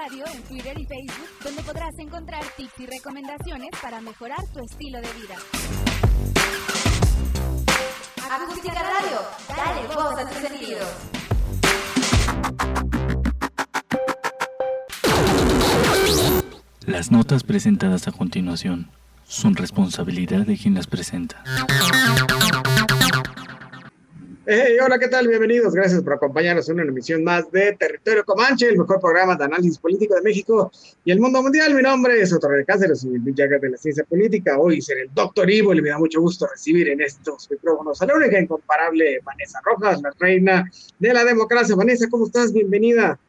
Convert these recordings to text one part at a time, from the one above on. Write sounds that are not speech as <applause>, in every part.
Radio en Twitter y Facebook, donde podrás encontrar tips y recomendaciones para mejorar tu estilo de vida. Acústica Radio, dale voz a tus sentidos. Las notas presentadas a continuación son responsabilidad de quien las presenta. Hey, hola, ¿qué tal? Bienvenidos. Gracias por acompañarnos en una emisión más de Territorio Comanche, el mejor programa de análisis político de México y el mundo mundial. Mi nombre es Otto Cáceres, soy el Llaga de la ciencia política. Hoy seré el doctor Ivo y me da mucho gusto recibir en estos micrófonos a la única incomparable Vanessa Rojas, la reina de la democracia. Vanessa, ¿cómo estás? Bienvenida.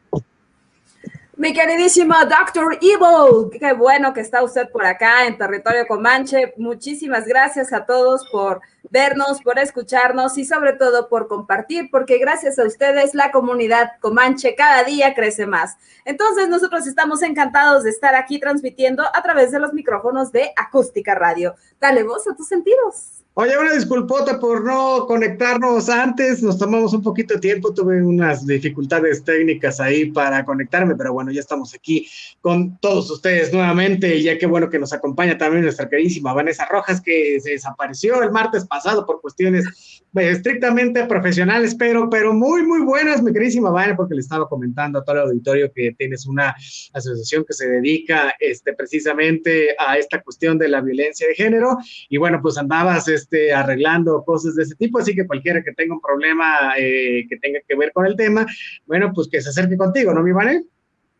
Mi queridísimo Doctor Evil, qué bueno que está usted por acá en Territorio Comanche. Muchísimas gracias a todos por vernos, por escucharnos y sobre todo por compartir, porque gracias a ustedes la comunidad Comanche cada día crece más. Entonces nosotros estamos encantados de estar aquí transmitiendo a través de los micrófonos de Acústica Radio. Dale voz a tus sentidos. Oye, una disculpota por no conectarnos antes, nos tomamos un poquito de tiempo, tuve unas dificultades técnicas ahí para conectarme, pero bueno, ya estamos aquí con todos ustedes nuevamente, y ya qué bueno que nos acompaña también nuestra queridísima Vanessa Rojas, que se desapareció el martes pasado por cuestiones pues, estrictamente profesionales, pero, pero muy, muy buenas, mi queridísima Vanessa, porque le estaba comentando a todo el auditorio que tienes una asociación que se dedica este, precisamente a esta cuestión de la violencia de género, y bueno, pues andabas... Este, este, arreglando cosas de ese tipo, así que cualquiera que tenga un problema eh, que tenga que ver con el tema, bueno, pues que se acerque contigo, ¿no, mi Vane?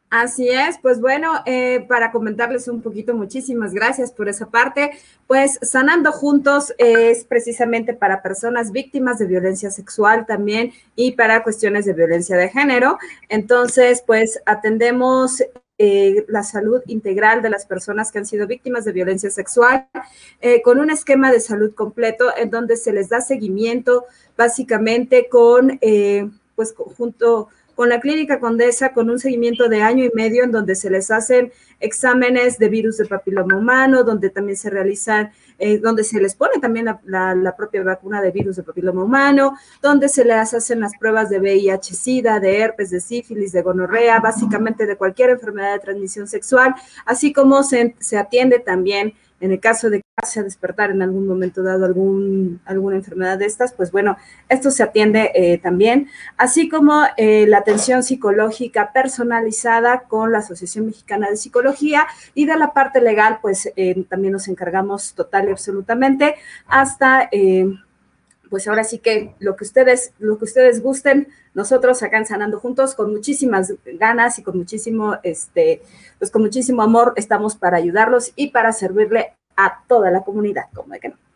Así es, pues bueno, eh, para comentarles un poquito, muchísimas gracias por esa parte. Pues Sanando Juntos es precisamente para personas víctimas de violencia sexual también y para cuestiones de violencia de género. Entonces, pues atendemos eh, la salud integral de las personas que han sido víctimas de violencia sexual, eh, con un esquema de salud completo en donde se les da seguimiento básicamente con, eh, pues junto con la Clínica Condesa, con un seguimiento de año y medio en donde se les hacen exámenes de virus de papiloma humano, donde también se realizan, eh, donde se les pone también la, propia vacuna de virus de papiloma humano, donde se les hacen las pruebas de VIH, SIDA, de herpes, de sífilis, de gonorrea, básicamente de cualquier enfermedad de transmisión sexual, así como se, se atiende también en el caso de que a despertar en algún momento dado algún, alguna enfermedad de estas, pues bueno, esto se atiende eh, también, así como eh, la atención psicológica personalizada con la Asociación Mexicana de Psicología y de la parte legal, pues eh, también nos encargamos total y absolutamente hasta pues ahora sí que lo que ustedes, lo que ustedes gusten, nosotros acá en Sanando Juntos, con muchísimas ganas y con muchísimo, este, pues con muchísimo amor, estamos para ayudarlos y para servirle a toda la comunidad, como de que no.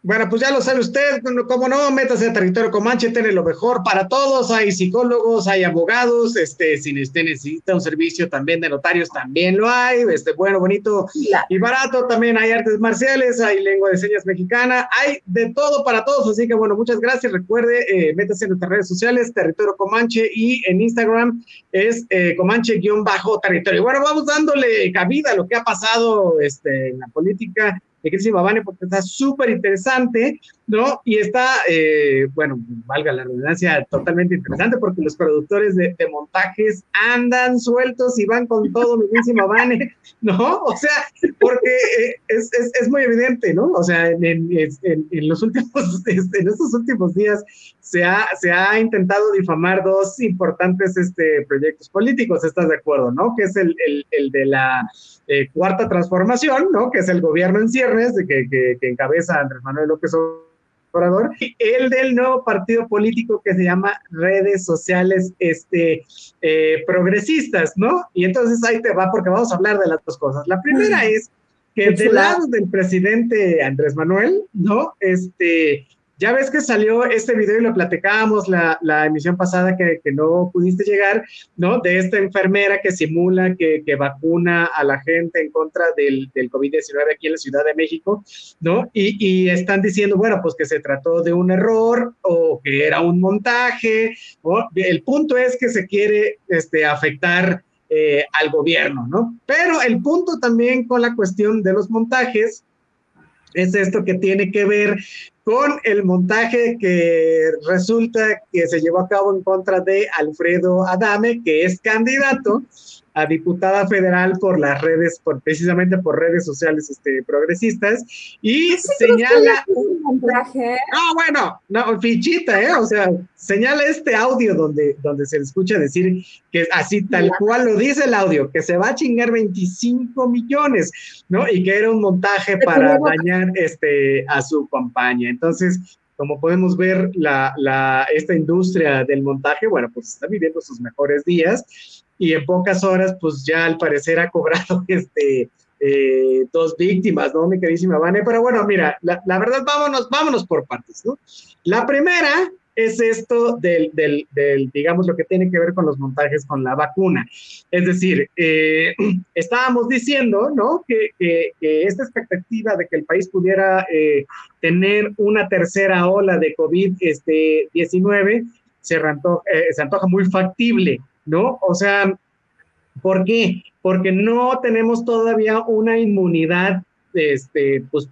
Bueno, pues ya lo sabe usted, como no, métase a territorio Comanche, tiene lo mejor para todos, hay psicólogos, hay abogados, este, si usted necesita un servicio también de notarios, también lo hay, este, bueno, bonito y barato, también hay artes marciales, hay lengua de señas mexicana, hay de todo para todos, así que bueno, muchas gracias, recuerde, eh, métase en nuestras redes sociales, territorio Comanche, y en Instagram es eh, Comanche-territorio. Bueno, vamos dándole cabida a lo que ha pasado este, en la política de Crisis Babane porque está súper interesante, ¿no? Y está, eh, bueno, valga la redundancia, totalmente interesante porque los productores de, montajes andan sueltos y van con todo, mi Babane, <laughs> ¿no? O sea, porque eh, es, es, es, muy evidente, ¿no? O sea, en, en, en los últimos, <laughs> en estos últimos días se ha, se ha intentado difamar dos importantes este, proyectos políticos, ¿estás de acuerdo, no? Que es el, el, el de la eh, cuarta transformación, ¿no? Que es el gobierno en ciernes, que, que, que encabeza Andrés Manuel López Obrador, y el del nuevo partido político que se llama redes sociales este, eh, progresistas, ¿no? Y entonces ahí te va porque vamos a hablar de las dos cosas. La primera es que del lado del presidente Andrés Manuel, ¿no? Este, ya ves que salió este video y lo platicábamos la, la emisión pasada que, que, no pudiste llegar, ¿no? De esta enfermera que simula que, que vacuna a la gente en contra del, del COVID-19 aquí en la Ciudad de México, ¿no? Y, y, están diciendo, bueno, pues que se trató de un error o que era un montaje, ¿no? El punto es que se quiere este, afectar eh, al gobierno, ¿no? Pero el punto también con la cuestión de los montajes es esto que tiene que ver con el montaje que resulta que se llevó a cabo en contra de Alfredo Adame, que es candidato a diputada federal por las redes, por, precisamente por redes sociales este, progresistas, y señala... Un, no, bueno, no, fichita, ¿eh? O sea, señala este audio donde, donde se le escucha decir que así tal cual lo dice el audio, que se va a chingar 25 millones, ¿no? Y que era un montaje para dañar este, a su campaña. Entonces, como podemos ver, la, la, esta industria del montaje, bueno, pues está viviendo sus mejores días y en pocas horas, pues ya al parecer ha cobrado <laughs> este, eh, dos víctimas, ¿no? Mi queridísima Vane. Pero bueno, mira, la, la, verdad, vámonos, vámonos por partes, ¿no? La primera es esto del, del, digamos, lo que tiene que ver con los montajes con la vacuna. Es decir, eh, <clears throat> estábamos diciendo, ¿no? Que, que, que, esta expectativa de que el país pudiera eh, tener una tercera ola de COVID-19 este, se, eh, se antoja muy factible, ¿no? O sea, ¿por qué? Porque no tenemos todavía una inmunidad, este, pues,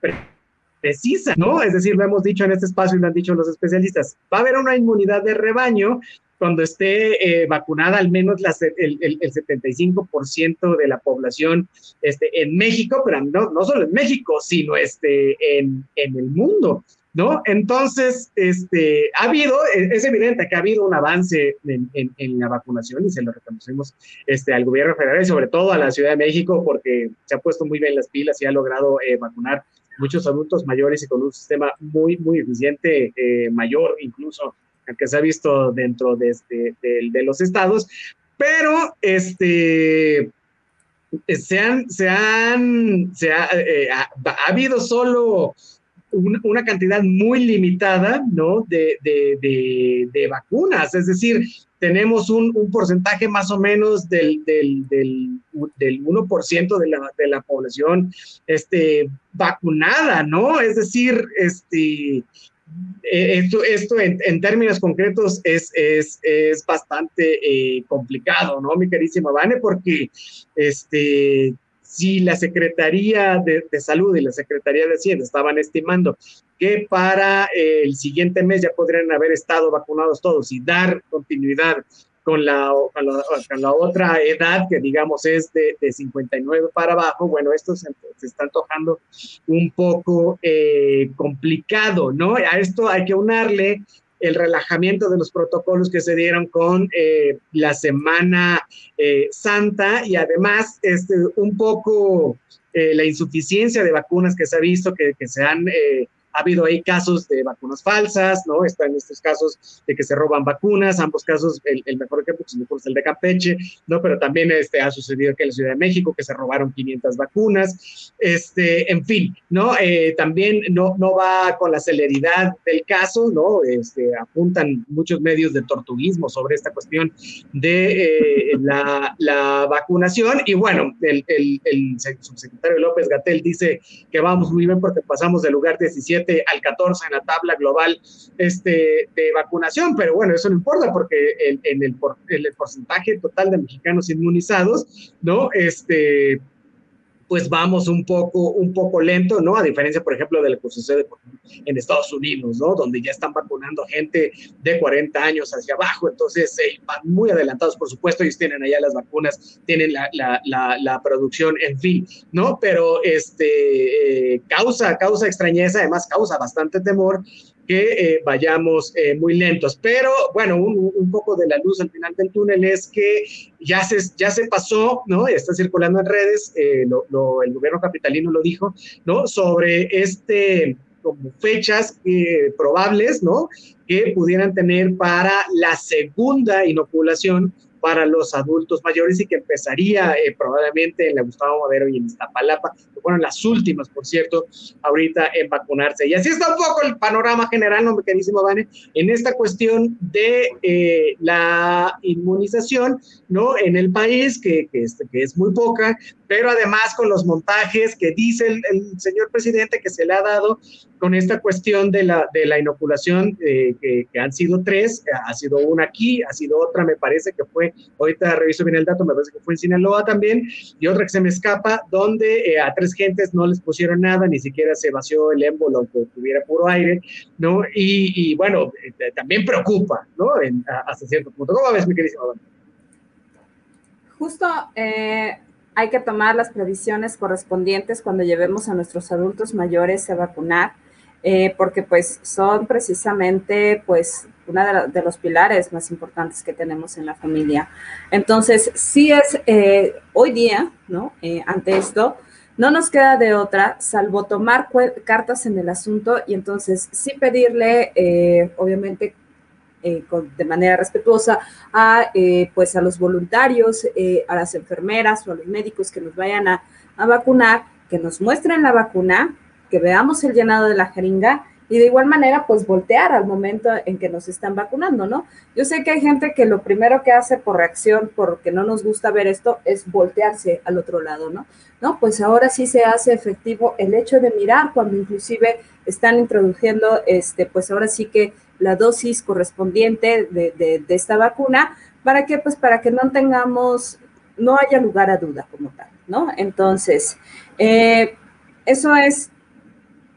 precisa, ¿no? Es decir, lo hemos dicho en este espacio y lo han dicho los especialistas, va a haber una inmunidad de rebaño cuando esté eh, vacunada al menos el, el, el, 75% de la población este, en México, pero no, no solo en México, sino este, en, en el mundo. ¿No? Entonces, este, ha habido, es evidente que ha habido un avance en, la vacunación y se lo reconocemos este, al gobierno federal y sobre todo a la Ciudad de México porque se ha puesto muy bien las pilas y ha logrado eh, vacunar muchos adultos mayores y con un sistema muy, muy eficiente, eh, mayor incluso que se ha visto dentro de, este, de, de los estados, pero este, se han, se han, se ha, eh, ha, ha habido solo una cantidad muy limitada, ¿no? De, de, de, vacunas, es decir, tenemos un, un, porcentaje más o menos del, del, del, del 1% de la, de la población este, vacunada, ¿no? Es decir, este, esto, esto en, en, términos concretos es, es, es bastante eh, complicado, ¿no, mi querísima Vane? Porque este, si la Secretaría de, Salud y la Secretaría de Hacienda estaban estimando que para eh, el siguiente mes ya podrían haber estado vacunados todos y dar continuidad con la, con la, otra edad que digamos es de, de, 59 para abajo, bueno, esto se, se está antojando un poco eh, complicado, ¿no? A esto hay que unarle el relajamiento de los protocolos que se dieron con eh, la Semana eh, Santa y además este, un poco eh, la insuficiencia de vacunas que se ha visto, que, se han ha habido ahí casos de vacunas falsas, ¿no? Están estos casos de que se roban vacunas, ambos casos, el, mejor ejemplo pues, es el de Campeche, ¿no? Pero también este, ha sucedido aquí en la Ciudad de México que se robaron 500 vacunas, este, en fin, ¿no? Eh, también no, no va con la celeridad del caso, ¿no? Este, apuntan muchos medios de tortuguismo sobre esta cuestión de eh, la, la, vacunación y bueno, el, el, el subsecretario López Gatel dice que vamos muy bien porque pasamos del lugar 17 al 14 en la tabla global este, de vacunación, pero bueno, eso no importa porque en, en el, el, porcentaje total de mexicanos inmunizados, ¿no? Este, pues vamos un poco, un poco lento, ¿no? A diferencia, por ejemplo, de lo que sucede en Estados Unidos, ¿no? Donde ya están vacunando gente de 40 años hacia abajo, entonces eh, van muy adelantados, por supuesto, ellos tienen allá las vacunas, tienen la, la, producción, en fin, ¿no? Pero este, eh, causa, causa extrañeza, además causa bastante temor que eh, vayamos eh, muy lentos. Pero bueno, un, un, poco de la luz al final del túnel es que ya se, ya se pasó, ¿no? Está circulando en redes, eh, lo, el gobierno capitalino lo dijo, ¿no? Sobre este fechas probables, ¿no? Que pudieran tener para la segunda inoculación para los adultos mayores y que empezaría eh, probablemente en la Gustavo Madero y en Iztapalapa, fueron las últimas, por cierto, ahorita en vacunarse. Y así está un poco el panorama general, ¿no, queridísimo Vane? En esta cuestión de eh, la inmunización, ¿no? En el país, que, que, que es muy poca, pero además con los montajes que dice el, señor presidente que se le ha dado con esta cuestión de la, de la inoculación, eh, que, han sido tres, ha sido una aquí, ha sido otra, me parece que fue, ahorita reviso bien el dato, me parece que fue en Sinaloa también, y otra que se me escapa, donde eh, a tres gentes no les pusieron nada, ni siquiera se vació el émbolo, aunque tuviera puro aire, ¿no? Y, y bueno, eh, también preocupa, ¿no? En, hasta cierto punto. ¿Cómo ves, mi queridísimo? justo eh, hay que tomar las previsiones correspondientes cuando llevemos a nuestros adultos mayores a vacunar, eh, porque pues son precisamente pues uno de, los pilares más importantes que tenemos en la familia. Entonces, sí es eh, hoy día, ¿no? ante esto, no nos queda de otra salvo tomar cartas en el asunto y entonces sí pedirle, obviamente, eh, de manera respetuosa a, eh, pues a los voluntarios, eh, a las enfermeras o a los médicos que nos vayan a, a, vacunar, que nos muestren la vacuna, que veamos el llenado de la jeringa y de igual manera, pues voltear al momento en que nos están vacunando, ¿no? Yo sé que hay gente que lo primero que hace por reacción, porque no nos gusta ver esto, es voltearse al otro lado, ¿no? No, pues ahora sí se hace efectivo el hecho de mirar cuando inclusive están introduciendo, este, pues ahora sí que la dosis correspondiente de, esta vacuna, para que, pues, para que no tengamos, no haya lugar a duda como tal, ¿no? Entonces, eh, eso es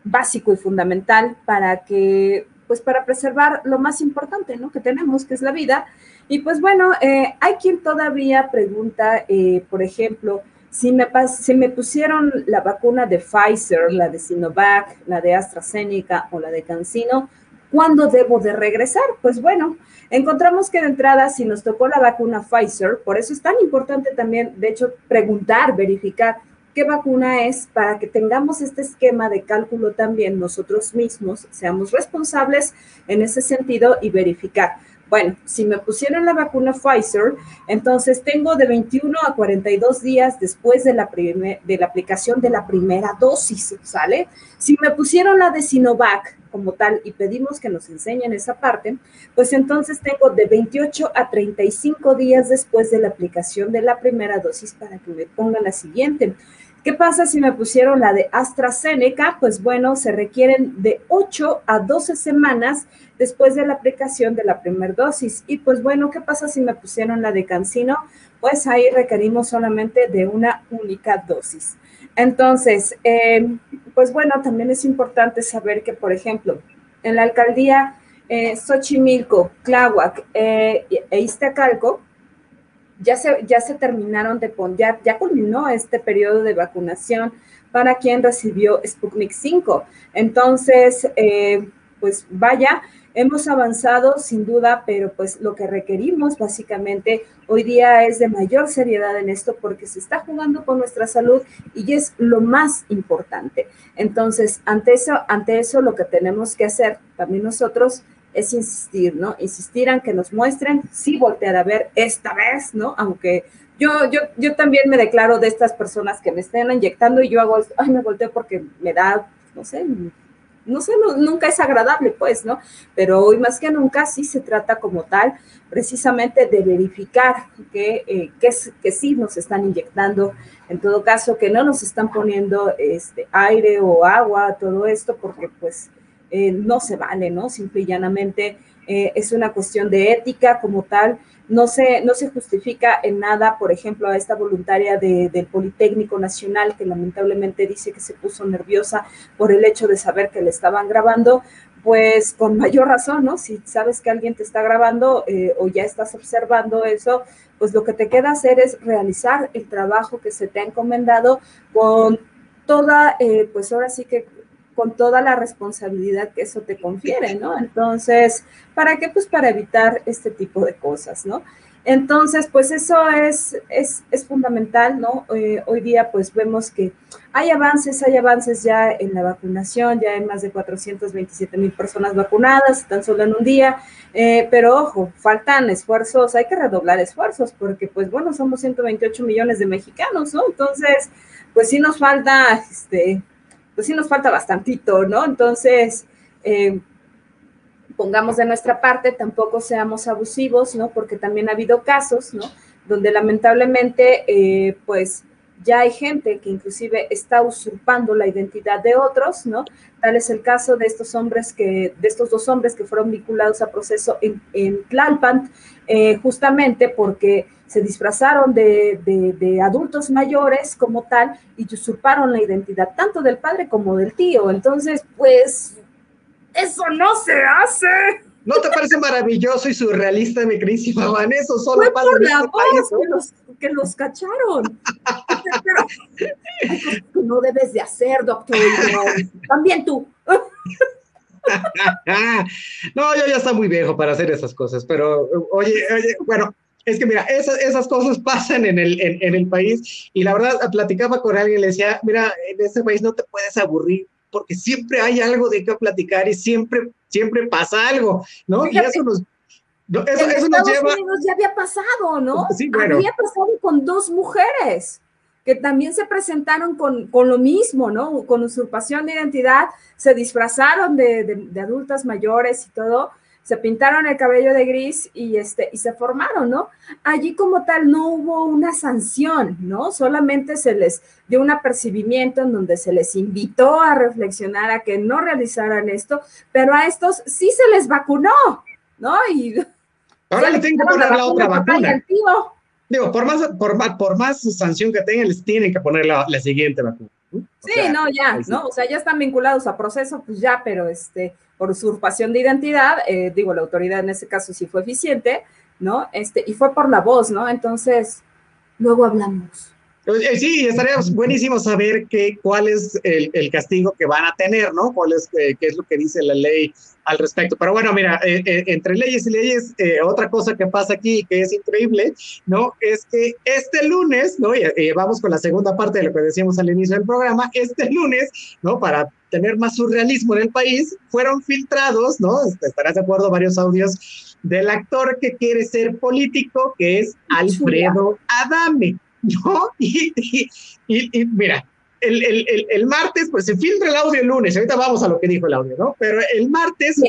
básico y fundamental para que, pues, para preservar lo más importante, ¿no? Que tenemos, que es la vida. Y pues bueno, eh, hay quien todavía pregunta, eh, por ejemplo, si me, si me pusieron la vacuna de Pfizer, la de Sinovac, la de AstraZeneca o la de CanSino, ¿Cuándo debo de regresar? Pues bueno, encontramos que de entrada, si nos tocó la vacuna Pfizer, por eso es tan importante también, de hecho, preguntar, verificar qué vacuna es para que tengamos este esquema de cálculo también nosotros mismos, seamos responsables en ese sentido y verificar. Bueno, si me pusieron la vacuna Pfizer, entonces tengo de 21 a 42 días después de la, de la aplicación de la primera dosis, ¿sale? Si me pusieron la de Sinovac como tal y pedimos que nos enseñen esa parte, pues entonces tengo de 28 a 35 días después de la aplicación de la primera dosis para que me pongan la siguiente. ¿Qué pasa si me pusieron la de AstraZeneca? Pues bueno, se requieren de 8 a 12 semanas después de la aplicación de la primera dosis. Y pues bueno, ¿qué pasa si me pusieron la de Cancino? Pues ahí requerimos solamente de una única dosis. Entonces, eh, pues bueno, también es importante saber que, por ejemplo, en la alcaldía eh, Xochimilco, Tláhuac eh, e Iztacalco, ya se, ya se terminaron de poner, ya, culminó este periodo de vacunación para quien recibió Sputnik 5. Entonces, eh, pues vaya, hemos avanzado sin duda, pero pues lo que requerimos básicamente hoy día es de mayor seriedad en esto porque se está jugando con nuestra salud y es lo más importante. Entonces, ante eso, ante eso lo que tenemos que hacer también nosotros es insistir, ¿no? Insistir en que nos muestren, sí voltear a ver esta vez, ¿no? Aunque yo, yo, yo también me declaro de estas personas que me estén inyectando y yo hago, ay, me volteo porque me da, no sé, no sé, nunca es agradable, pues, ¿no? Pero hoy más que nunca sí se trata como tal, precisamente de verificar que, eh, que, que, sí nos están inyectando, en todo caso, que no nos están poniendo este, aire o agua, todo esto, porque pues eh, no se vale, ¿no? Simple y llanamente eh, es una cuestión de ética como tal. No se, no se justifica en nada, por ejemplo, a esta voluntaria del Politécnico Nacional que lamentablemente dice que se puso nerviosa por el hecho de saber que le estaban grabando, pues con mayor razón, ¿no? Si sabes que alguien te está grabando eh, o ya estás observando eso, pues lo que te queda hacer es realizar el trabajo que se te ha encomendado con toda, pues ahora sí que con toda la responsabilidad que eso te confiere, ¿no? Entonces, ¿para qué? Pues para evitar este tipo de cosas, ¿no? Entonces, pues eso es, es, es fundamental, ¿no? Eh, hoy día pues vemos que hay avances, hay avances ya en la vacunación, ya hay más de 427 mil personas vacunadas, tan solo en un día, eh, pero ojo, faltan esfuerzos, hay que redoblar esfuerzos porque pues bueno, somos 128 millones de mexicanos, ¿no? Entonces, pues sí nos falta, este, pues sí nos falta bastantito, ¿no? Entonces, eh, pongamos de nuestra parte, tampoco seamos abusivos, ¿no? Porque también ha habido casos, ¿no? Donde lamentablemente, eh, pues ya hay gente que inclusive está usurpando la identidad de otros, ¿no? Tal es el caso de estos hombres que, de estos dos hombres que fueron vinculados a proceso en, en Tlalpan, eh, justamente porque se disfrazaron de, adultos mayores como tal y usurparon la identidad tanto del padre como del tío. Entonces, pues, eso no se hace. ¿No te parece maravilloso y surrealista, mi queridísima Van? Eso solo pasa por la voz, que los cacharon. Pero, no debes de hacer, doctor. También tú. no, yo ya está muy viejo para hacer esas cosas, pero oye, oye, bueno, es que mira, esas, esas cosas pasan en el, en, el país y la verdad platicaba con alguien y le decía, mira, en este país no te puedes aburrir porque siempre hay algo de qué platicar y siempre, siempre pasa algo, ¿no? y eso nos... eso, eso nos lleva... Unidos ya había pasado, ¿no? Sí, bueno. Había pasado con dos mujeres que también se presentaron con, con, lo mismo, ¿no? Con usurpación de identidad, se disfrazaron de, de, adultas mayores y todo, se pintaron el cabello de gris y, este, y se formaron, ¿no? Allí como tal no hubo una sanción, ¿no? Solamente se les dio un apercibimiento en donde se les invitó a reflexionar, a que no realizaran esto, pero a estos sí se les vacunó, ¿no? Y <laughs> ahora le tengo que poner la, otra vacuna. Digo, por más, por, más, por más sanción que tengan, les tienen que poner la, la siguiente vacuna. Sí, no, ya, ¿no? O sea, ya están vinculados a proceso, pues ya, pero este, por usurpación de identidad, eh, digo, la autoridad en ese caso sí fue eficiente, ¿no? Este, y fue por la voz, ¿no? Entonces, luego hablamos. Eh, sí, estaría buenísimo saber qué, cuál es el, el, castigo que van a tener, ¿no? ¿Cuál es, eh, qué es lo que dice la ley al respecto. Pero bueno, mira, eh, entre leyes y leyes, otra cosa que pasa aquí que es increíble, ¿no? Es que este lunes, ¿no? Y, vamos con la segunda parte de lo que decíamos al inicio del programa, este lunes, ¿no? Para tener más surrealismo en el país, fueron filtrados, ¿no? Estarás de acuerdo, varios audios del actor que quiere ser político, que es Alfredo Adame. <laughs> ¿no? Y, y, mira, el, el, el, martes, pues se filtra el audio el lunes, ahorita vamos a lo que dijo el audio, ¿no? Pero el martes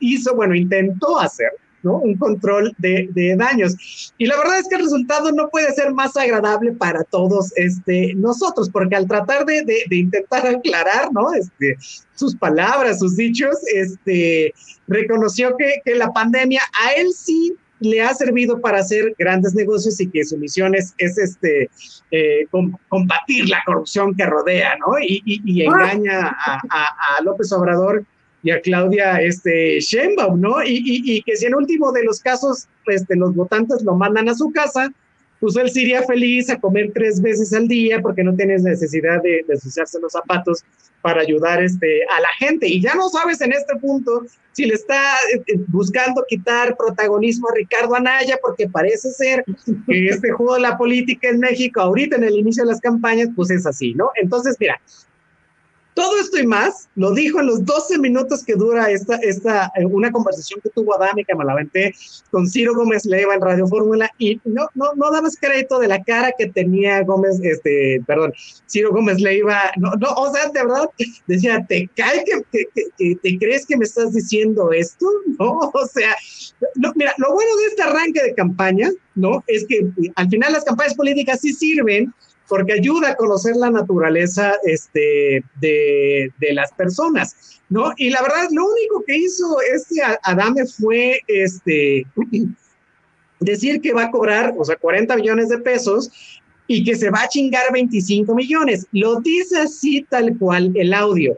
hizo, bueno, intentó hacer, ¿no? Un control de, de, daños. Y la verdad es que el resultado no puede ser más agradable para todos este, nosotros, porque al tratar de, de, de intentar aclarar, ¿no? Este, sus palabras, sus dichos, este, reconoció que, que la pandemia a él sí le ha servido para hacer grandes negocios y que su misión es, este, eh, combatir la corrupción que rodea, ¿no? Y, y, ah. engaña a, López Obrador y a Claudia este, Sheinbaum, ¿no? Y, y, que si en último de los casos este, los votantes lo mandan a su casa, pues él se iría feliz a comer tres veces al día porque no tienes necesidad de, de los zapatos para ayudar este, a la gente. Y ya no sabes en este punto si le está eh, eh, buscando quitar protagonismo a Ricardo Anaya, porque parece ser que este juego de la política en México, ahorita en el inicio de las campañas, pues es así, ¿no? Entonces, mira, todo esto y más lo dijo en los 12 minutos que dura esta, esta eh, una conversación que tuvo Adame, que me la con Ciro Gómez Leiva en Radio Fórmula, y no, no, no dabas crédito de la cara que tenía Gómez, este, perdón, Ciro Gómez Leiva, no, no, o sea, de verdad, decía, ¿te cae que, que, te crees que me estás diciendo esto? No, o sea, mira, lo bueno de este arranque de campaña, ¿no? Es que al final las campañas políticas sí sirven porque ayuda a conocer la naturaleza este, de, de, las personas, ¿no? Y la verdad, lo único que hizo este Adame fue este, <clears throat> decir que va a cobrar, o sea, 40 millones de pesos y que se va a chingar 25 millones. Lo dice así tal cual el audio.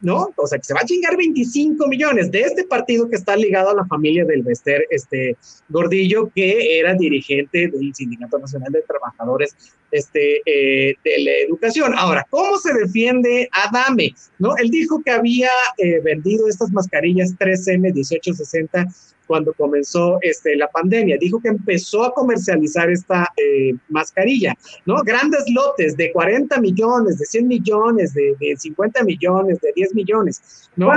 ¿No? O sea, que se va a chingar 25 millones de este partido que está ligado a la familia del Bester este, Gordillo, que era dirigente del Sindicato Nacional de Trabajadores este, eh, de la Educación. Ahora, ¿cómo se defiende Adame? ¿No? Él dijo que había eh, vendido estas mascarillas 3M 1860 cuando comenzó este, la pandemia. Dijo que empezó a comercializar esta eh, mascarilla, ¿no? Grandes lotes de 40 millones, de 100 millones, de, de 50 millones, de 10 millones, ¿no?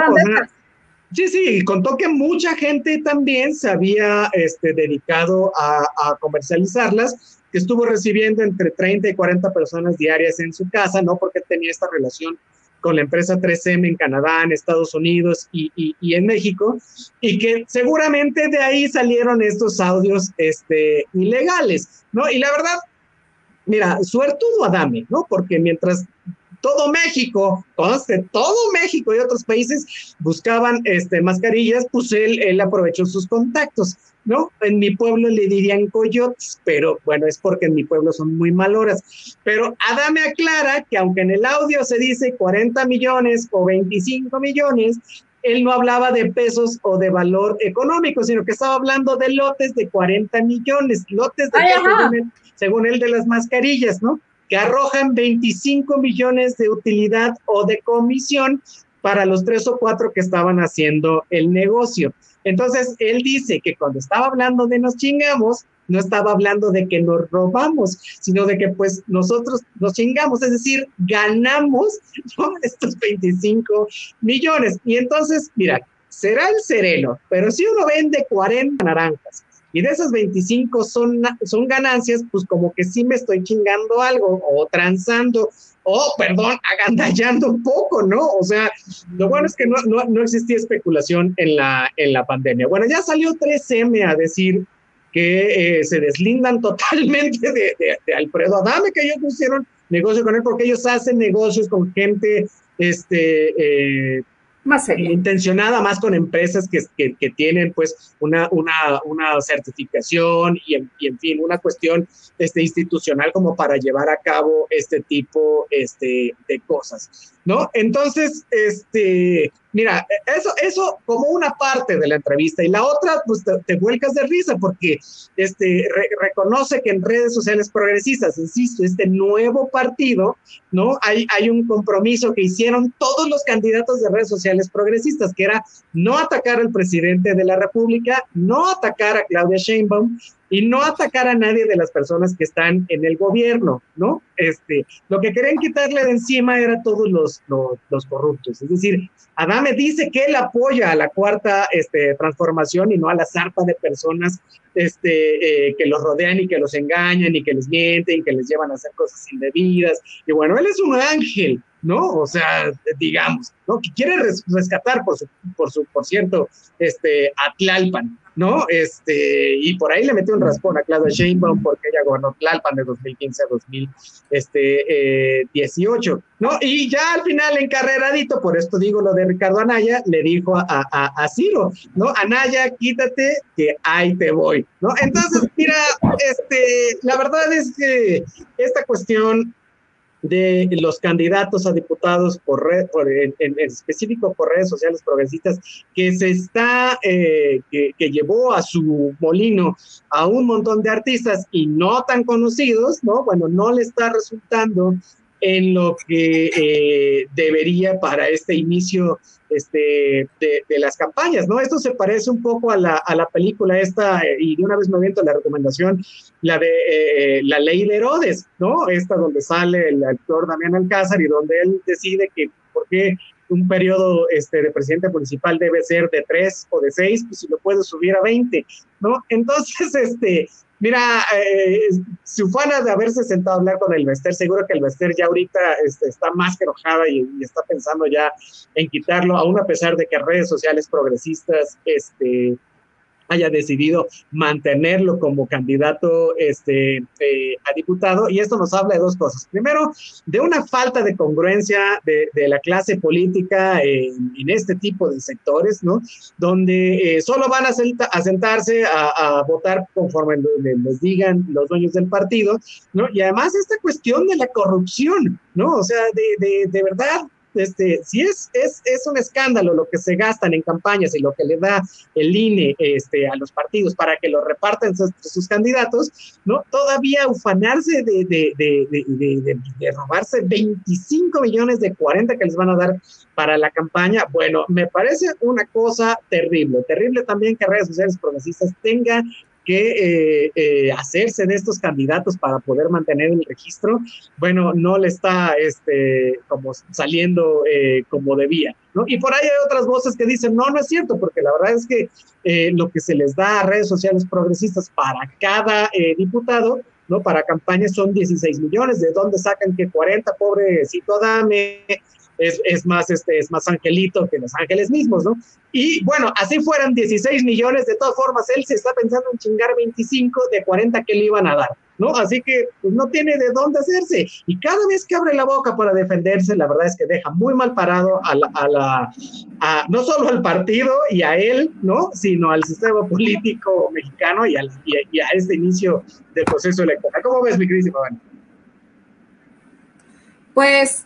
sí, sí, contó que mucha gente también se había este, dedicado a, a comercializarlas que estuvo recibiendo entre 30 y 40 personas diarias en su casa, ¿no? Porque tenía esta relación con la empresa 3M en Canadá, en Estados Unidos y, y, en México, y que seguramente de ahí salieron estos audios este, ilegales, ¿no? Y la verdad, mira, suertudo Adame, ¿no? Porque mientras todo México, todo México y otros países buscaban este, mascarillas, pues él, él aprovechó sus contactos. ¿no? En mi pueblo le dirían coyotes, pero bueno, es porque en mi pueblo son muy maloras. Pero Adame aclara que aunque en el audio se dice 40 millones o 25 millones, él no hablaba de pesos o de valor económico, sino que estaba hablando de lotes de 40 millones, lotes de según él, de las mascarillas, ¿no? Que arrojan 25 millones de utilidad o de comisión para los tres o cuatro que estaban haciendo el negocio. Entonces, él dice que cuando estaba hablando de nos chingamos, no estaba hablando de que nos robamos, sino de que pues nosotros nos chingamos, es decir, ganamos <laughs> estos 25 millones. Y entonces, mira, será el sereno, pero si uno vende 40 naranjas y de esas 25 son, son ganancias, pues como que sí me estoy chingando algo o transando o, perdón, agandallando un poco, ¿no? O sea, lo bueno es que no, no, no existía especulación en la, en la pandemia. Bueno, ya salió 3M a decir que eh, se deslindan <laughs> totalmente de, de, Alfredo Adame, que ellos pusieron negocio con él porque ellos hacen negocios con gente este, eh, más intencionada, más con empresas que, que, que tienen pues una, una, una certificación y en, y en, fin, una cuestión este, institucional como para llevar a cabo este tipo este, de cosas, ¿no? Entonces, este, mira, eso, eso como una parte de la entrevista y la otra, pues te, vuelcas de risa porque este, reconoce que en redes sociales progresistas, insisto, este nuevo partido, ¿no? Hay, hay un compromiso que hicieron todos los candidatos de redes sociales progresistas, que era no atacar al presidente de la República, no atacar a Claudia Sheinbaum, y no atacar a nadie de las personas que están en el gobierno, ¿no? Este, lo que querían quitarle de encima era todos los, los, corruptos. Es decir, Adame dice que él apoya a la cuarta este, transformación y no a la zarpa de personas este, eh, que los rodean y que los engañan y que les mienten y que les llevan a hacer cosas indebidas. Y bueno, él es un ángel, ¿no? O sea, digamos, ¿no? Que quiere rescatar, por, su, por, su, por cierto, este, a Tlalpan, ¿no? Este, y por ahí le metió un raspón a Claudia Sheinbaum porque ella gobernó Tlalpan de 2015 a 2018, este, ¿no? Y ya al final encarreradito, por esto digo lo de Ricardo Anaya, le dijo a, a, a Ciro, ¿no? Anaya, quítate que ahí te voy, ¿no? Entonces, mira, este, la verdad es que esta cuestión de los candidatos a diputados por, red, en, específico por redes sociales progresistas que se está eh, que, llevó a su molino a un montón de artistas y no tan conocidos, ¿no? Bueno, no le está resultando en lo que eh, debería para este inicio este, de, las campañas, ¿no? Esto se parece un poco a la, a la película esta, y de una vez me aviento la recomendación, la de eh, La Ley de Herodes, ¿no? Esta donde sale el actor Damián Alcázar y donde él decide que por qué un periodo este, de presidente municipal debe ser de tres o de seis, pues si lo puede subir a 20, ¿no? Entonces, <laughs> este, Mira, eh, su de haberse sentado a hablar con el Bester, seguro que el Bester ya ahorita este, está más que enojada y, y, está pensando ya en quitarlo, aún a pesar de que redes sociales progresistas este, haya decidido mantenerlo como candidato este, eh, a diputado. Y esto nos habla de dos cosas. Primero, de una falta de congruencia de, la clase política en, en, este tipo de sectores, ¿no? Donde eh, solo van a, a sentarse a, a, votar conforme les digan los dueños del partido, ¿no? Y además esta cuestión de la corrupción, ¿no? O sea, de, de, de verdad, este, si es, es, es, un escándalo lo que se gastan en campañas y lo que le da el INE este, a los partidos para que lo repartan sus, candidatos, ¿no? Todavía ufanarse de, de, de, de, robarse 25 millones de 40 que les van a dar para la campaña, bueno, me parece una cosa terrible. Terrible también que redes sociales progresistas tengan que eh, eh, hacerse de estos candidatos para poder mantener el registro, bueno, no le está este, como saliendo eh, como debía. Y por ahí hay otras voces que dicen, no, no es cierto, porque la verdad es que eh, lo que se les da a redes sociales progresistas para cada eh, diputado, ¿no? Para campañas son 16 millones, ¿de dónde sacan que 40, pobrecito dame, es, es, más, este, es más angelito que los ángeles mismos, ¿no? Y bueno, así fueran 16 millones, de todas formas, él se está pensando en chingar 25 de 40 que le iban a dar, ¿no? Así que pues, no tiene de dónde hacerse. Y cada vez que abre la boca para defenderse, la verdad es que deja muy mal parado a la, a la no solo al partido y a él, ¿no? Sino al sistema político mexicano y, al, y, a este inicio del proceso electoral. ¿Cómo ves, mi querida Pues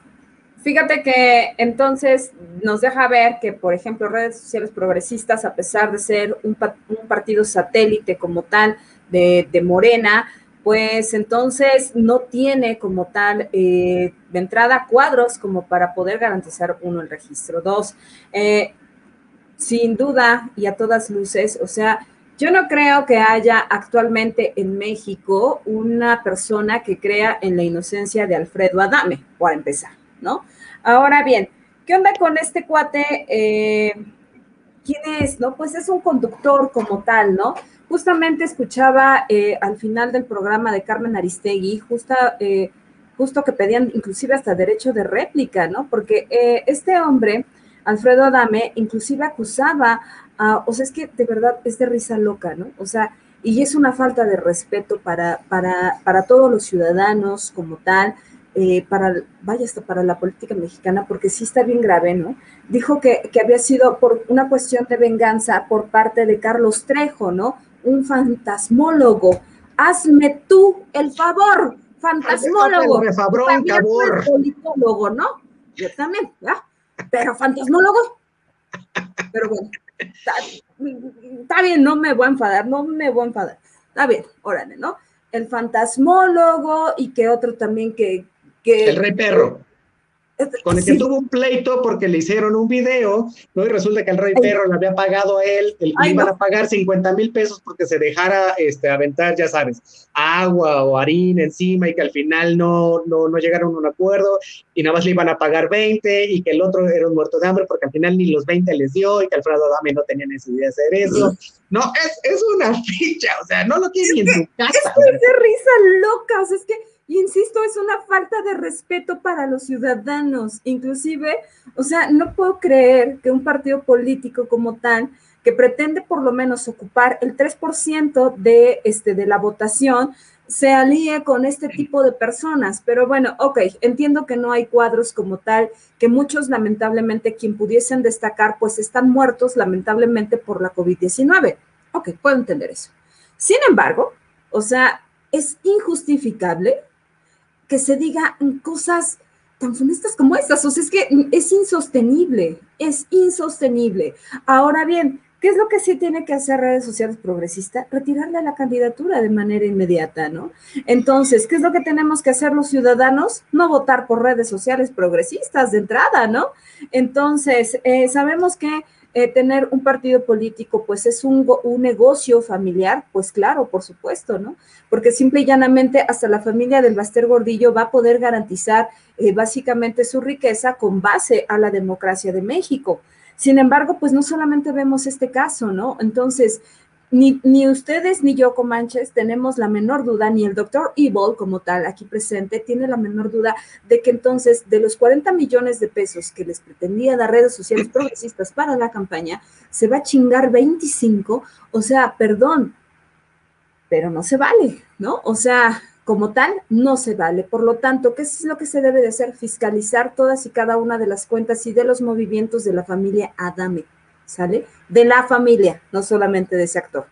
Fíjate que entonces nos deja ver que, por ejemplo, redes sociales progresistas, a pesar de ser un, partido satélite como tal de, Morena, pues entonces no tiene como tal eh, de entrada cuadros como para poder garantizar uno el registro. Dos, eh, sin duda y a todas luces, o sea, yo no creo que haya actualmente en México una persona que crea en la inocencia de Alfredo Adame, por empezar, ¿no? Ahora bien, ¿qué onda con este cuate? Eh, ¿Quién es? ¿No? Pues es un conductor como tal, ¿no? Justamente escuchaba eh, al final del programa de Carmen Aristegui, justa, eh, justo que pedían inclusive hasta derecho de réplica, ¿no? Porque este hombre, Alfredo Adame, inclusive acusaba o sea, es que de verdad es de risa loca, ¿no? O sea, y es una falta de respeto para, para, para todos los ciudadanos como tal, eh, para, vaya hasta para la política mexicana, porque sí está bien grave, ¿no? Dijo que, que, había sido por una cuestión de venganza por parte de Carlos Trejo, ¿no? Un fantasmólogo. Hazme tú el favor, fantasmólogo. favor. politólogo, ¿no? Yo también, ¿ya? Pero fantasmólogo. Pero bueno, está, bien, no me voy a enfadar, no me voy a enfadar. Está bien, órale, ¿no? El fantasmólogo y que otro también que... que el rey perro. Con el que tuvo un pleito porque le hicieron un video, ¿no? Y resulta que el rey perro le había pagado a él, le iban a pagar 50 mil pesos porque se dejara este, aventar, ya sabes, agua o harina encima y que al final no, no, no llegaron a un acuerdo y nada más le iban a pagar 20 y que el otro era un muerto de hambre porque al final ni los 20 les dio y que Alfredo Adame no tenía necesidad de hacer eso. No, es, es una ficha, o sea, no lo tiene ni en su casa. Es que es de risa loca, o sea, es que insisto, es una falta de respeto para los ciudadanos. Inclusive, o sea, no puedo creer que un partido político como tal, que pretende por lo menos ocupar el 3% de, este, de la votación, se alíe con este tipo de personas. Pero bueno, ok, entiendo que no hay cuadros como tal, que muchos lamentablemente quien pudiesen destacar, pues están muertos lamentablemente por la COVID-19. Ok, puedo entender eso. Sin embargo, o sea, es injustificable se diga cosas tan funestas como estas. O sea, es que es insostenible, es insostenible. Ahora bien, ¿qué es lo que sí tiene que hacer redes sociales progresistas? Retirarle la candidatura de manera inmediata, ¿no? Entonces, ¿qué es lo que tenemos que hacer los ciudadanos? No votar por redes sociales progresistas de entrada, ¿no? Entonces, eh, sabemos que eh, tener un partido político, pues es un, negocio familiar, pues claro, por supuesto, ¿no? Porque simple y llanamente hasta la familia del Baster Gordillo va a poder garantizar eh, básicamente su riqueza con base a la democracia de México. Sin embargo, pues no solamente vemos este caso, ¿no? Entonces, ni, ni, ustedes ni yo, Comanches, tenemos la menor duda, ni el doctor Evil como tal aquí presente tiene la menor duda de que entonces de los 40 millones de pesos que les pretendía dar redes sociales progresistas para la campaña, se va a chingar 25, o sea, perdón, pero no se vale, ¿no? O sea, como tal, no se vale. Por lo tanto, ¿qué es lo que se debe de hacer? Fiscalizar todas y cada una de las cuentas y de los movimientos de la familia Adame ¿sale? De la familia, no solamente de ese actor.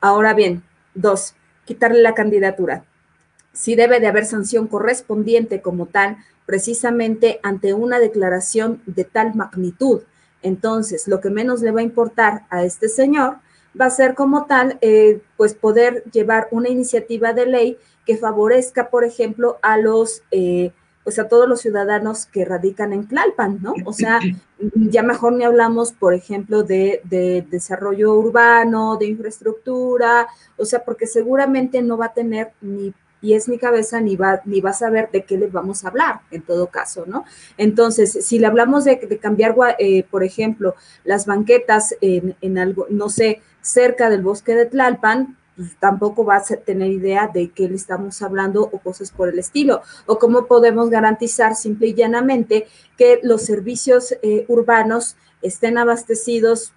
Ahora bien, dos, quitarle la candidatura. Si debe de haber sanción correspondiente como tal, precisamente ante una declaración de tal magnitud. Entonces, lo que menos le va a importar a este señor va a ser como tal, eh, pues poder llevar una iniciativa de ley que favorezca, por ejemplo, a los eh, pues a todos los ciudadanos que radican en Tlalpan, ¿no? O sea, <clears throat> ya mejor ni hablamos, por ejemplo, de, desarrollo urbano, de infraestructura, o sea, porque seguramente no va a tener ni pies ni cabeza, ni va, ni va a saber de qué le vamos a hablar, en todo caso, ¿no? Entonces, si le hablamos de, cambiar, eh, por ejemplo, las banquetas en, en algo, no sé, cerca del bosque de Tlalpan, pues, tampoco va a tener idea de qué le estamos hablando o cosas por el estilo, o cómo podemos garantizar simple y llanamente que los servicios eh, urbanos estén abastecidos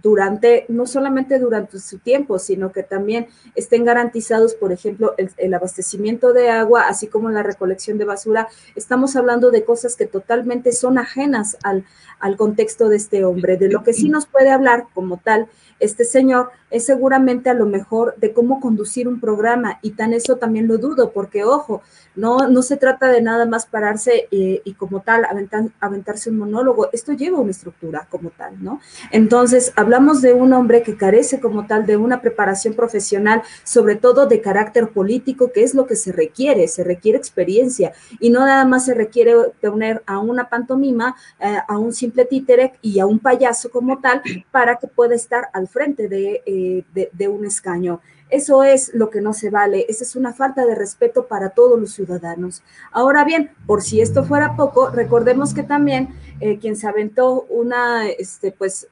durante, no solamente durante su tiempo, sino que también estén garantizados, por ejemplo, el, abastecimiento de agua, así como la recolección de basura. Estamos hablando de cosas que totalmente son ajenas al, al contexto de este hombre. De lo que sí nos puede hablar como tal este señor es seguramente a lo mejor de cómo conducir un programa y tan eso también lo dudo, porque ojo, no, no se trata de nada más pararse eh, y como tal aventarse un monólogo, esto lleva una estructura como tal, ¿no? Entonces, hablamos de un hombre que carece como tal de una preparación profesional, sobre todo de carácter político, que es lo que se requiere, se requiere experiencia y no nada más se requiere poner a una pantomima, eh, a un simple títere y a un payaso como tal para que pueda estar al frente de, eh, de un escaño. Eso es lo que no se vale, esa es una falta de respeto para todos los ciudadanos. Ahora bien, por si esto fuera poco, recordemos que también eh, quien se aventó una, este, pues,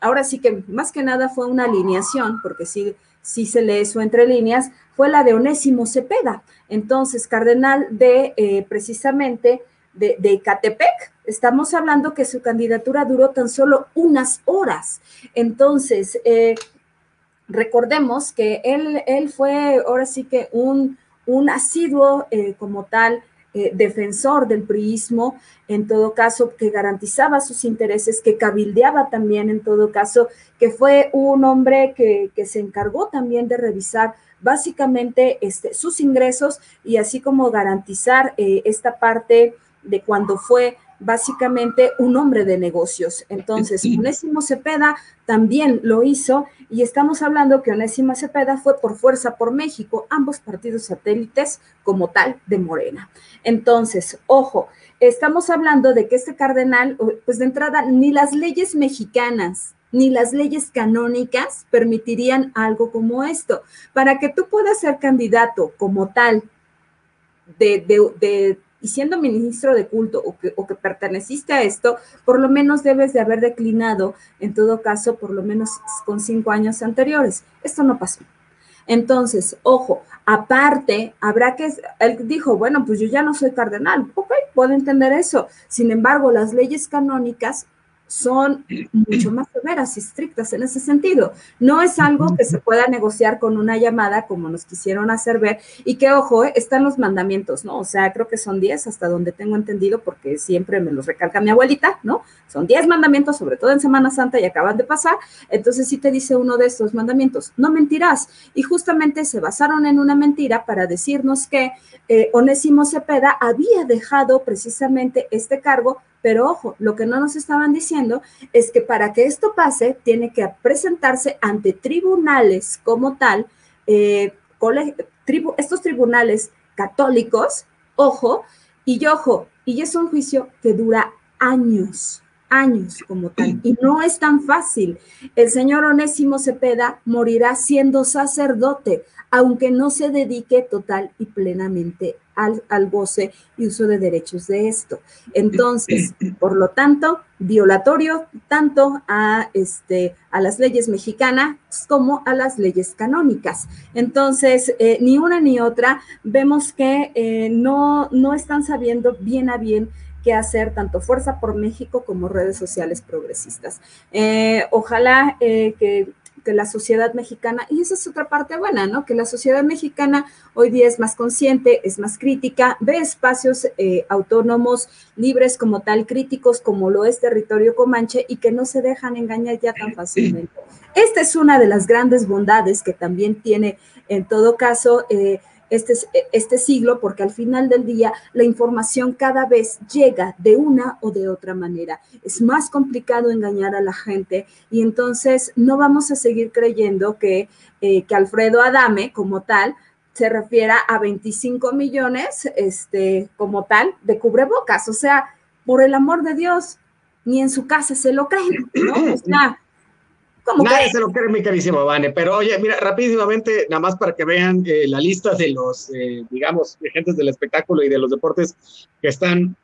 ahora sí que más que nada fue una alineación, porque sí, sí se lee eso entre líneas, fue la de Onésimo Cepeda, entonces cardenal de eh, precisamente de, de Ecatepec. Estamos hablando que su candidatura duró tan solo unas horas. Entonces, eh, recordemos que él, él fue ahora sí que un, un asiduo eh, como tal eh, defensor del priismo, en todo caso, que garantizaba sus intereses, que cabildeaba también, en todo caso, que fue un hombre que, que se encargó también de revisar básicamente este, sus ingresos y así como garantizar eh, esta parte de cuando fue básicamente un hombre de negocios. Entonces, <clears throat> Onésimo Cepeda también lo hizo y estamos hablando que Onésimo Cepeda fue por Fuerza por México, ambos partidos satélites como tal de Morena. Entonces, ojo, estamos hablando de que este cardenal, pues de entrada, ni las leyes mexicanas ni las leyes canónicas permitirían algo como esto. Para que tú puedas ser candidato como tal de, de, de y siendo ministro de culto o que, o que, perteneciste a esto, por lo menos debes de haber declinado, en todo caso, por lo menos con cinco años anteriores. Esto no pasó. Entonces, ojo, aparte, habrá que, él dijo, bueno, pues yo ya no soy cardenal, ok, puedo entender eso. Sin embargo, las leyes canónicas son mucho más severas y estrictas en ese sentido. No es algo que se pueda negociar con una llamada como nos quisieron hacer ver y que, ojo, eh, están los mandamientos, ¿no? O sea, creo que son 10 hasta donde tengo entendido porque siempre me los recalca mi abuelita, ¿no? Son 10 mandamientos, sobre todo en Semana Santa y acaban de pasar. Entonces sí te dice uno de estos mandamientos, no mentirás. Y justamente se basaron en una mentira para decirnos que eh, Onésimo Cepeda había dejado precisamente este cargo pero ojo, lo que no nos estaban diciendo es que para que esto pase, tiene que presentarse ante tribunales como tal, eh, estos tribunales católicos, ojo, y ojo, y es un juicio que dura años, años como tal, y no es tan fácil. El señor Onésimo Cepeda morirá siendo sacerdote, aunque no se dedique total y plenamente al, al, goce y uso de derechos de esto. Entonces, <clears throat> por lo tanto, violatorio tanto a, este, a las leyes mexicanas como a las leyes canónicas. Entonces, eh, ni una ni otra, vemos que eh, no, no están sabiendo bien a bien qué hacer tanto Fuerza por México como redes sociales progresistas. Eh, ojalá que que la sociedad mexicana, y esa es otra parte buena, ¿no? Que la sociedad mexicana hoy día es más consciente, es más crítica, ve espacios eh, autónomos, libres como tal, críticos como lo es territorio comanche y que no se dejan engañar ya tan fácilmente. Esta es una de las grandes bondades que también tiene, en todo caso, eh, este, este siglo, porque al final del día la información cada vez llega de una o de otra manera. Es más complicado engañar a la gente y entonces no vamos a seguir creyendo que, eh, que Alfredo Adame como tal se refiera a 25 millones este, como tal de cubrebocas. O sea, por el amor de Dios, ni en su casa se lo creen, ¿no? O sea, Nadie se lo cree, mi carísimo Vane, pero oye, mira, rapidísimamente, nada más para que vean eh, la lista de los, eh, digamos, agentes del espectáculo y de los deportes que están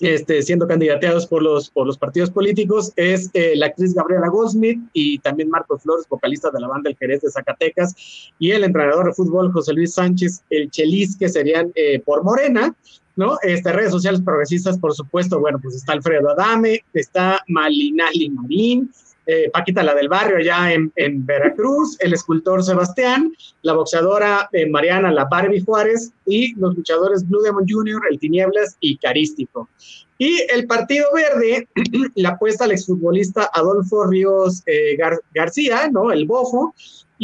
este, siendo candidateados por los, por los partidos políticos, es eh, la actriz Gabriela Goldsmith y también Marcos Flores, vocalista de la banda El Jerez de Zacatecas, y el entrenador de fútbol José Luis Sánchez, el Chelis, que serían por Morena, ¿no? Este, redes sociales progresistas, por supuesto, bueno, pues está Alfredo Adame, está Malinali Marín, eh, Paquita la del barrio allá en, Veracruz, el escultor Sebastián, la boxeadora eh, Mariana La Barbie Juárez y los luchadores Blue Demon Jr., El Tinieblas y Carístico. Y el Partido Verde <clears throat> la apuesta al exfutbolista Adolfo Ríos eh, García, ¿no? El Bofo,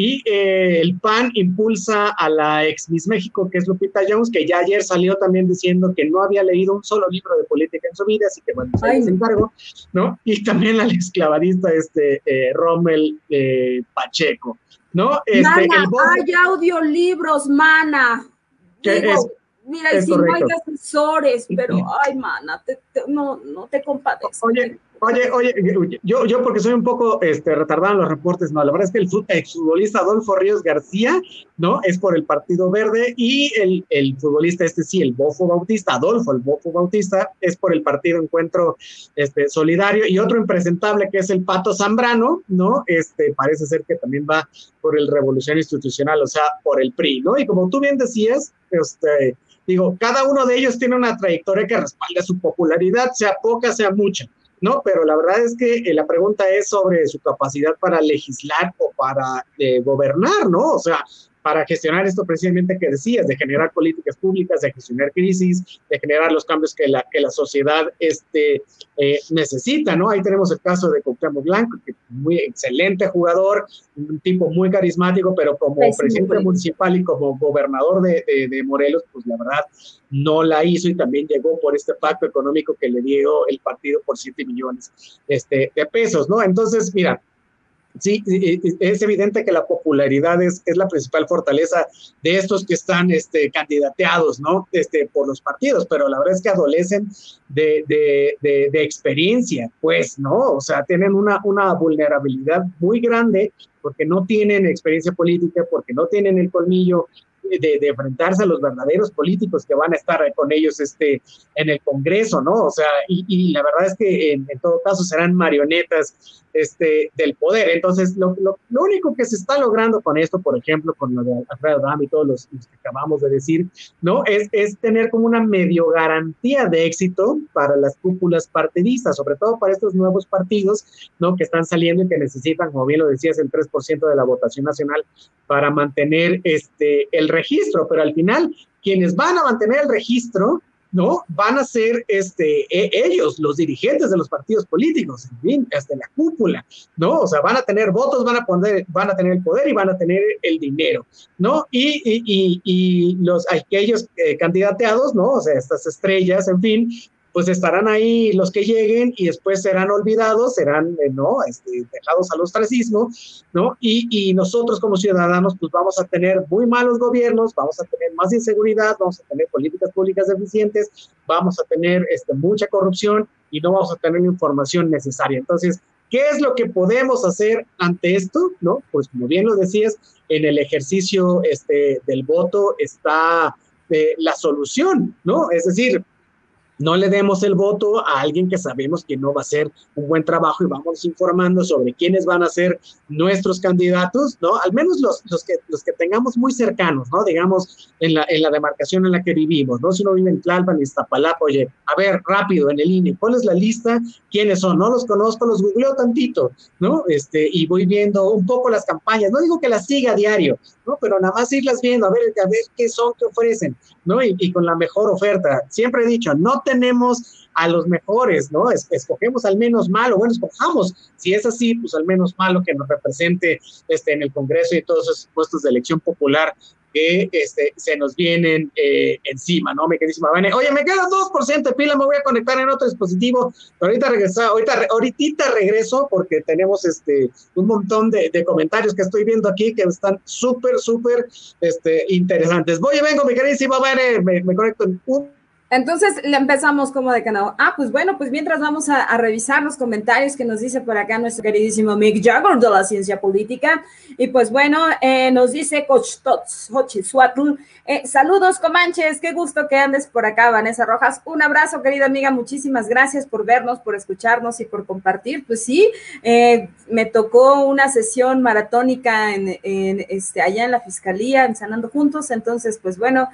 y eh, el PAN impulsa a la ex Miss México, que es Lupita Jones, que ya ayer salió también diciendo que no había leído un solo libro de política en su vida, así que bueno, se embargo, ¿no? Y también al <laughs> esclavadista este eh, Rommel eh, Pacheco, ¿no? Este, mana, hay audiolibros, mana. mira, y si no hay asesores, pero ay, mana, no, no te compadezco. Oye, Oye, oye, yo, yo porque soy un poco este, retardado en los reportes, no, la verdad es que el exfutbolista Adolfo Ríos García, ¿no? Es por el Partido Verde y el, el futbolista este sí, el Bofo Bautista, Adolfo, el Bofo Bautista, es por el Partido Encuentro este, Solidario y otro impresentable que es el Pato Zambrano, ¿no? Este, parece ser que también va por el Revolución Institucional, o sea, por el PRI, ¿no? Y como tú bien decías, este, digo, cada uno de ellos tiene una trayectoria que respalda su popularidad, sea poca, sea mucha. ¿No? Pero la verdad es que eh, la pregunta es sobre su capacidad para legislar o para eh, gobernar, ¿no? O sea, para gestionar esto precisamente que decías, de generar políticas públicas, de gestionar crisis, de generar los cambios que la, que la sociedad este, eh, necesita, ¿no? Ahí tenemos el caso de Cuauhtémoc Blanco, que muy excelente jugador, un tipo muy carismático, pero como presidente municipal y como gobernador de, de, Morelos, pues la verdad no la hizo y también llegó por este pacto económico que le dio el partido por 7 millones este, de pesos, ¿no? Entonces, mira, Sí, es evidente que la popularidad es, la principal fortaleza de estos que están este, candidateados, ¿no? Este, por los partidos, pero la verdad es que adolecen de, de, de, experiencia, pues, ¿no? O sea, tienen una, una vulnerabilidad muy grande porque no tienen experiencia política, porque no tienen el colmillo de, enfrentarse a los verdaderos políticos que van a estar con ellos este, en el Congreso, ¿no? O sea, y, la verdad es que en, todo caso serán marionetas este, del poder. Entonces, lo, único que se está logrando con esto, por ejemplo, con lo de Alfredo Dam y todos los, que acabamos de decir, ¿no? Es, es tener como una medio garantía de éxito para las cúpulas partidistas, sobre todo para estos nuevos partidos, ¿no? Que están saliendo y que necesitan, como bien lo decías, el 3% de la votación nacional para mantener este, el registro, pero al final quienes van a mantener el registro, ¿no? Van a ser este, e, ellos, los dirigentes de los partidos políticos, en fin, hasta la cúpula, ¿no? O sea, van a tener votos, van a, poner, van a tener el poder y van a tener el dinero, ¿no? Y, y, y, los, aquellos eh, candidateados, ¿no? O sea, estas estrellas, en fin, pues estarán ahí los que lleguen y después serán olvidados, serán, eh, ¿no? Este, dejados al ostracismo, ¿no? Y, nosotros como ciudadanos, pues vamos a tener muy malos gobiernos, vamos a tener más inseguridad, vamos a tener políticas públicas deficientes, vamos a tener este, mucha corrupción y no vamos a tener la información necesaria. Entonces, ¿qué es lo que podemos hacer ante esto? ¿No? Pues como bien lo decías, en el ejercicio este, del voto está eh, la solución, ¿no? Es decir, no le demos el voto a alguien que sabemos que no va a hacer un buen trabajo y vamos informando sobre quiénes van a ser nuestros candidatos, ¿no? Al menos los, los, que, los que tengamos muy cercanos, ¿no? Digamos, en la, en la demarcación en la que vivimos, ¿no? Si uno vive en Tlalpan, en Iztapalapa, oye, a ver, rápido, en el INE, ¿cuál es la lista? ¿Quiénes son? No los conozco, los googleo tantito, ¿no? Este, y voy viendo un poco las campañas, no digo que las siga a diario, ¿no? Pero nada más irlas viendo, a ver, a ver qué son, qué ofrecen, ¿no? Y, con la mejor oferta. Siempre he dicho, no tenemos a los mejores, ¿no? escogemos al menos malo, bueno, escojamos, si es así, pues al menos malo que nos represente este, en el Congreso y todos esos puestos de elección popular que este, se nos vienen eh, encima, ¿no? Me queridísima Vane. Oye, me queda 2% de pila, me voy a conectar en otro dispositivo, pero ahorita regreso, ahorita, ahorita regreso porque tenemos este, un montón de, comentarios que estoy viendo aquí que están súper, súper este, interesantes. Voy y vengo, mi queridísima Vane, me, me conecto en un entonces le empezamos como de no. Ah, pues bueno, pues mientras vamos a, revisar los comentarios que nos dice por acá nuestro queridísimo Mick Jagger de la ciencia política. Y pues bueno, eh, nos dice Coach Tots, eh, saludos, Comanches, qué gusto que andes por acá, Vanessa Rojas. Un abrazo, querida amiga, muchísimas gracias por vernos, por escucharnos y por compartir. Pues sí, eh, me tocó una sesión maratónica este, allá en la fiscalía, en Sanando Juntos. Entonces, pues bueno,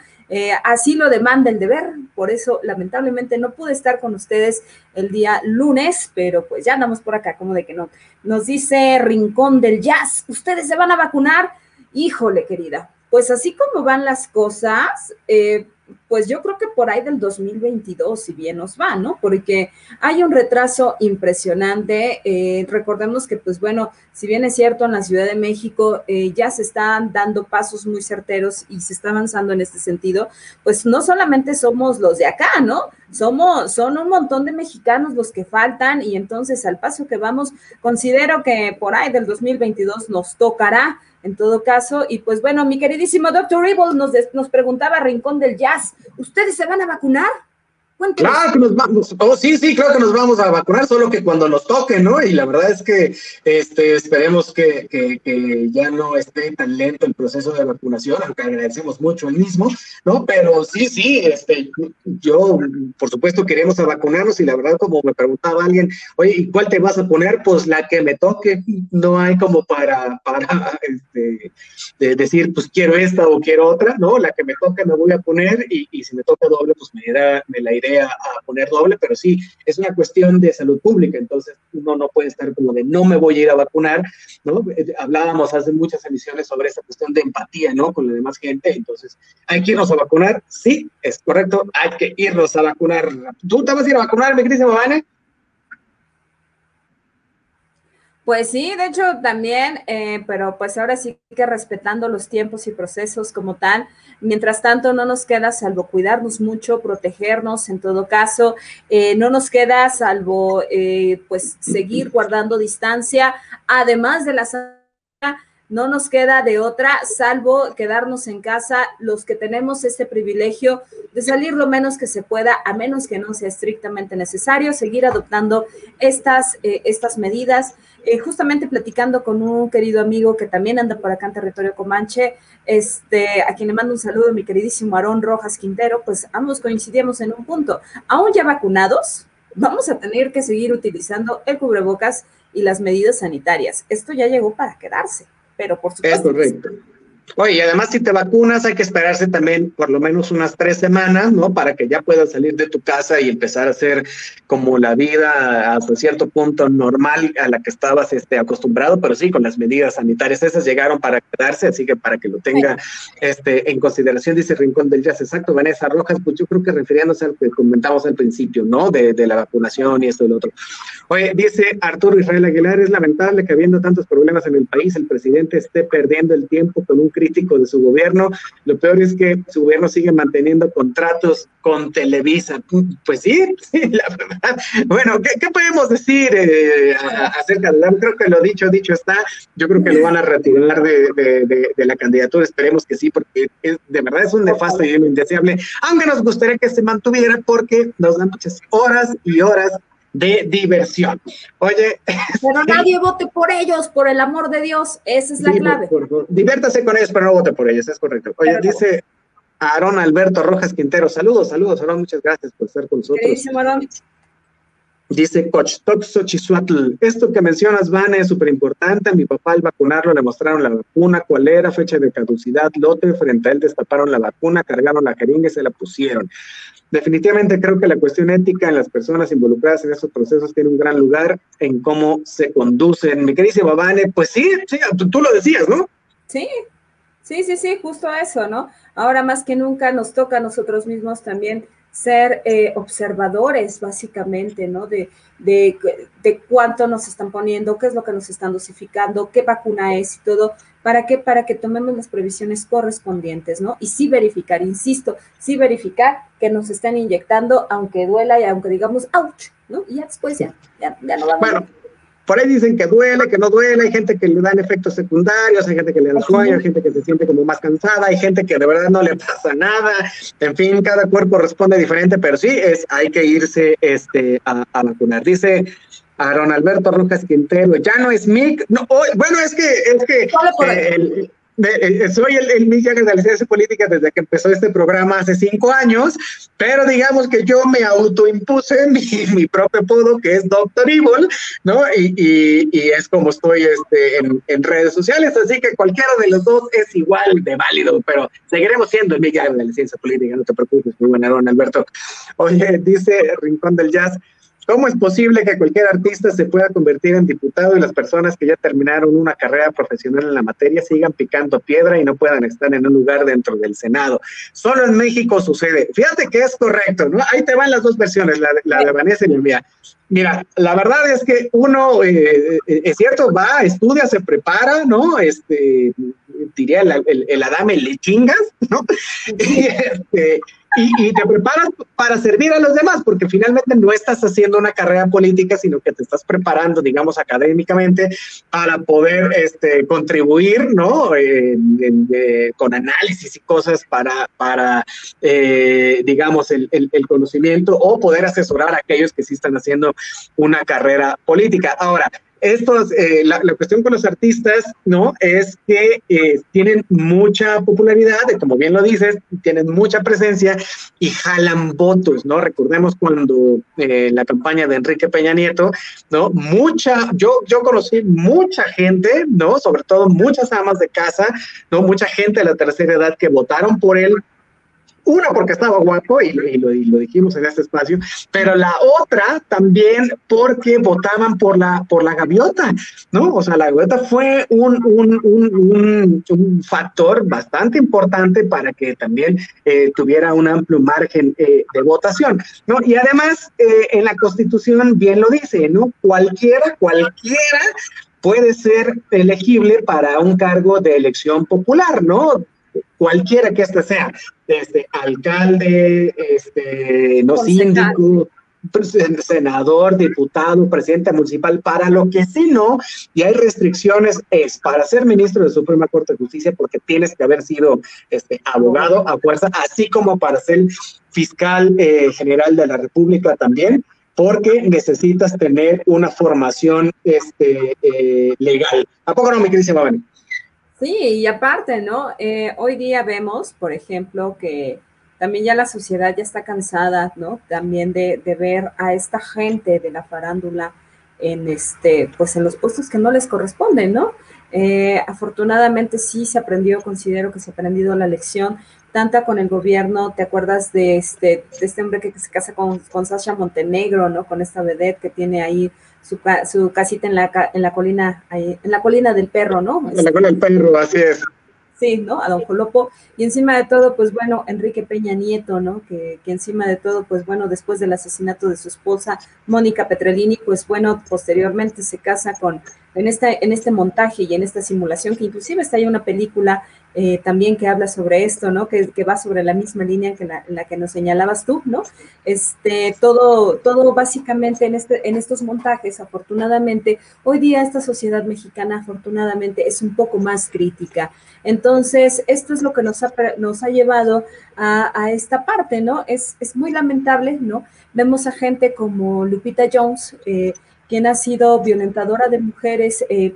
así lo demanda el deber. Por eso lamentablemente no pude estar con ustedes el día lunes, pero pues ya andamos por acá, como de que no. Nos dice Rincón del Jazz, ¿ustedes se van a vacunar? Híjole, querida, pues así como van las cosas, eh, pues yo creo que por ahí del 2022, si bien nos va, ¿no? Porque hay un retraso impresionante. Eh, recordemos que, pues bueno, si bien es cierto, en la Ciudad de México eh, ya se están dando pasos muy certeros y se está avanzando en este sentido, pues no solamente somos los de acá, ¿no? Somos, son un montón de mexicanos los que faltan y entonces al paso que vamos, considero que por ahí del 2022 nos tocará en todo caso. Y pues bueno, mi queridísimo Dr. Evil nos, nos preguntaba Rincón del Jazz, ¿ustedes se van a vacunar? Claro que nos vamos, oh, sí, sí, claro que nos vamos a vacunar, solo que cuando nos toque, ¿no? Y la verdad es que este, esperemos que, que, ya no esté tan lento el proceso de vacunación, aunque agradecemos mucho el mismo, ¿no? Pero sí, sí, este, yo, por supuesto, queremos vacunarnos y la verdad, como me preguntaba alguien, oye, ¿y cuál te vas a poner? Pues la que me toque, no hay como para, para este, decir, pues quiero esta o quiero otra, ¿no? La que me toque me voy a poner y, y si me toca doble, pues me, irá, me la iré a, poner doble, pero sí, es una cuestión de salud pública, entonces uno no puede estar como de no me voy a ir a vacunar, ¿no? Eh, hablábamos hace muchas emisiones sobre esta cuestión de empatía, ¿no? Con la demás gente, entonces, ¿hay que irnos a vacunar? Sí, es correcto, hay que irnos a vacunar. ¿Tú te vas a ir a vacunar, mi querida? Pues sí, de hecho también, eh, pero pues ahora sí que respetando los tiempos y procesos como tal. Mientras tanto, no nos queda salvo cuidarnos mucho, protegernos en todo caso. Eh, no nos queda salvo eh, pues seguir guardando distancia, además de la no nos queda de otra salvo quedarnos en casa los que tenemos este privilegio de salir lo menos que se pueda, a menos que no sea estrictamente necesario, seguir adoptando estas, eh, estas medidas. Eh, justamente platicando con un querido amigo que también anda por acá en territorio Comanche, este, a quien le mando un saludo, mi queridísimo Aarón Rojas Quintero, pues ambos coincidimos en un punto. Aún ya vacunados, vamos a tener que seguir utilizando el cubrebocas y las medidas sanitarias. Esto ya llegó para quedarse pero por supuesto. Es correcto. Oye, y además si te vacunas hay que esperarse también por lo menos unas tres semanas, ¿no? Para que ya puedas salir de tu casa y empezar a hacer como la vida hasta cierto punto normal a la que estabas este, acostumbrado, pero sí, con las medidas sanitarias. Esas llegaron para quedarse, así que para que lo tenga este, en consideración, dice Rincón del Jazz. Exacto, Vanessa Rojas, pues yo creo que refiriéndose al que comentamos al principio, ¿no? De, de la vacunación y esto y lo otro. Oye, dice Arturo Israel Aguilar, es lamentable que habiendo tantos problemas en el país, el presidente esté perdiendo el tiempo con un crítico de su gobierno. Lo peor es que su gobierno sigue manteniendo contratos con Televisa. Pues sí, <laughs> la verdad. Bueno, ¿qué, podemos decir eh, acerca de Creo que lo dicho, dicho está. Yo creo que lo van a retirar de, la candidatura. Esperemos que sí, porque de verdad es un nefasto y un indeseable. Aunque nos gustaría que se mantuviera porque nos dan muchas horas y horas de diversión. Oye. <laughs> Pero nadie vote por ellos, por el amor de Dios. Esa es la clave. diviértase con ellos, pero no vote por ellos, es correcto. Oye, dice Aarón Alberto Rojas Quintero. Saludos, saludos, Aarón. Muchas gracias por estar con nosotros. Dice Dice Coach Toxo Chisuatl, esto que mencionas, Van, es súper importante. A mi papá al vacunarlo le mostraron la vacuna, cuál era, fecha de caducidad, lote, frente a él destaparon la vacuna, cargaron la jeringa y se la pusieron. Definitivamente creo que la cuestión ética en las personas involucradas en esos procesos tiene un gran lugar en cómo se conducen. Mi querida Babane, pues sí, sí, tú, lo decías, ¿no? Sí, sí, sí, sí, justo eso, ¿no? Ahora más que nunca nos toca a nosotros mismos también ser eh, observadores, básicamente, ¿no? De, de, de, cuánto nos están poniendo, qué es lo que nos están dosificando, qué vacuna es y todo. ¿Para qué? Para que tomemos las previsiones correspondientes, ¿no? Y sí verificar, insisto, sí verificar que nos están inyectando, aunque duela y aunque digamos, ouch, ¿no? Y ya después ya, ya, no vamos bueno. Por ahí dicen que duele, que no duele, hay gente que le dan efectos secundarios, hay gente que le da sueño, hay gente que se siente como más cansada, hay gente que de verdad no le pasa nada, en fin, cada cuerpo responde diferente, pero sí, es, hay que irse este, a, vacunar. Dice Aaron Alberto Rojas Quintero, ya no es MIC, no, bueno, es que, es que eh, soy el, el Jagger de la ciencia política desde que empezó este programa hace cinco años, pero digamos que yo me autoimpuse <laughs> mi, mi propio apodo, que es Doctor Evil, ¿no? Y, y, es como estoy este, en, redes sociales, así que cualquiera de los dos es igual de válido, pero seguiremos siendo el Jagger de la ciencia política, no te preocupes, muy buena, don Alberto. Oye, dice Rincón del Jazz, ¿Cómo es posible que cualquier artista se pueda convertir en diputado y las personas que ya terminaron una carrera profesional en la materia sigan picando piedra y no puedan estar en un lugar dentro del Senado? Solo en México sucede. Fíjate que es correcto, ¿no? Ahí te van las dos versiones, la, la de Vanessa y la mía. Mira, la verdad es que uno, eh, es cierto, va, estudia, se prepara, ¿no? Este, diría el, el, el Adame, le chingas, ¿no? <laughs> Y, este, y, te preparas para servir a los demás, porque finalmente no estás haciendo una carrera política, sino que te estás preparando, digamos, académicamente para poder este, contribuir, ¿no? Eh, con análisis y cosas para, para eh, digamos, el, el, el, conocimiento o poder asesorar a aquellos que sí están haciendo una carrera política. Ahora, estos, eh, la, cuestión con los artistas, ¿no? Es que eh, tienen mucha popularidad, como bien lo dices, tienen mucha presencia y jalan votos, ¿no? Recordemos cuando eh, la campaña de Enrique Peña Nieto, ¿no? Mucha, yo, yo conocí mucha gente, ¿no? Sobre todo muchas amas de casa, ¿no? Mucha gente de la tercera edad que votaron por él una porque estaba guapo y, lo, y, lo, dijimos en este espacio, pero la otra también porque votaban por la, por la gaviota, ¿no? O sea, la gaviota fue un, un, un, un factor bastante importante para que también eh, tuviera un amplio margen eh, de votación, ¿no? Y además, eh, en la Constitución bien lo dice, ¿no? Cualquiera, cualquiera puede ser elegible para un cargo de elección popular, ¿no? Cualquiera que este sea, este alcalde, este no síndico, senador, diputado, presidente municipal, para lo que sí no, y hay restricciones, es para ser ministro de Suprema Corte de Justicia, porque tienes que haber sido este, abogado a fuerza, así como para ser fiscal eh, general de la República también, porque necesitas tener una formación este, eh, legal. ¿A poco no, mi querida Mabani? Sí, y aparte, ¿no? Eh, hoy día vemos, por ejemplo, que también ya la sociedad ya está cansada, ¿no? También de, ver a esta gente de la farándula en este, pues en los puestos que no les corresponden, ¿no? Eh, afortunadamente sí se aprendió, considero que se ha aprendido la lección, tanta con el gobierno, ¿te acuerdas de este, de este hombre que se casa con Sasha Montenegro, ¿no? Con esta vedette que tiene ahí su, su casita en la, en la colina, ahí, en la colina del perro, ¿no? En la colina del perro, así es. Sí, ¿no? A don Jolopo. Y encima de todo, pues bueno, Enrique Peña Nieto, ¿no? Que, que encima de todo, pues bueno, después del asesinato de su esposa, Mónica Petrelini, pues bueno, posteriormente se casa con, en, esta, en este montaje y en esta simulación, que inclusive está ahí una película eh, también que habla sobre esto, ¿no? Que, que va sobre la misma línea que la, que nos señalabas tú, ¿no? Este, todo, todo básicamente en, este, en estos montajes, afortunadamente, hoy día esta sociedad mexicana, afortunadamente, es un poco más crítica. Entonces, esto es lo que nos ha, nos ha llevado a, a esta parte, ¿no? Es, es, muy lamentable, ¿no? Vemos a gente como Lupita Jones, eh, quien ha sido violentadora de mujeres, eh,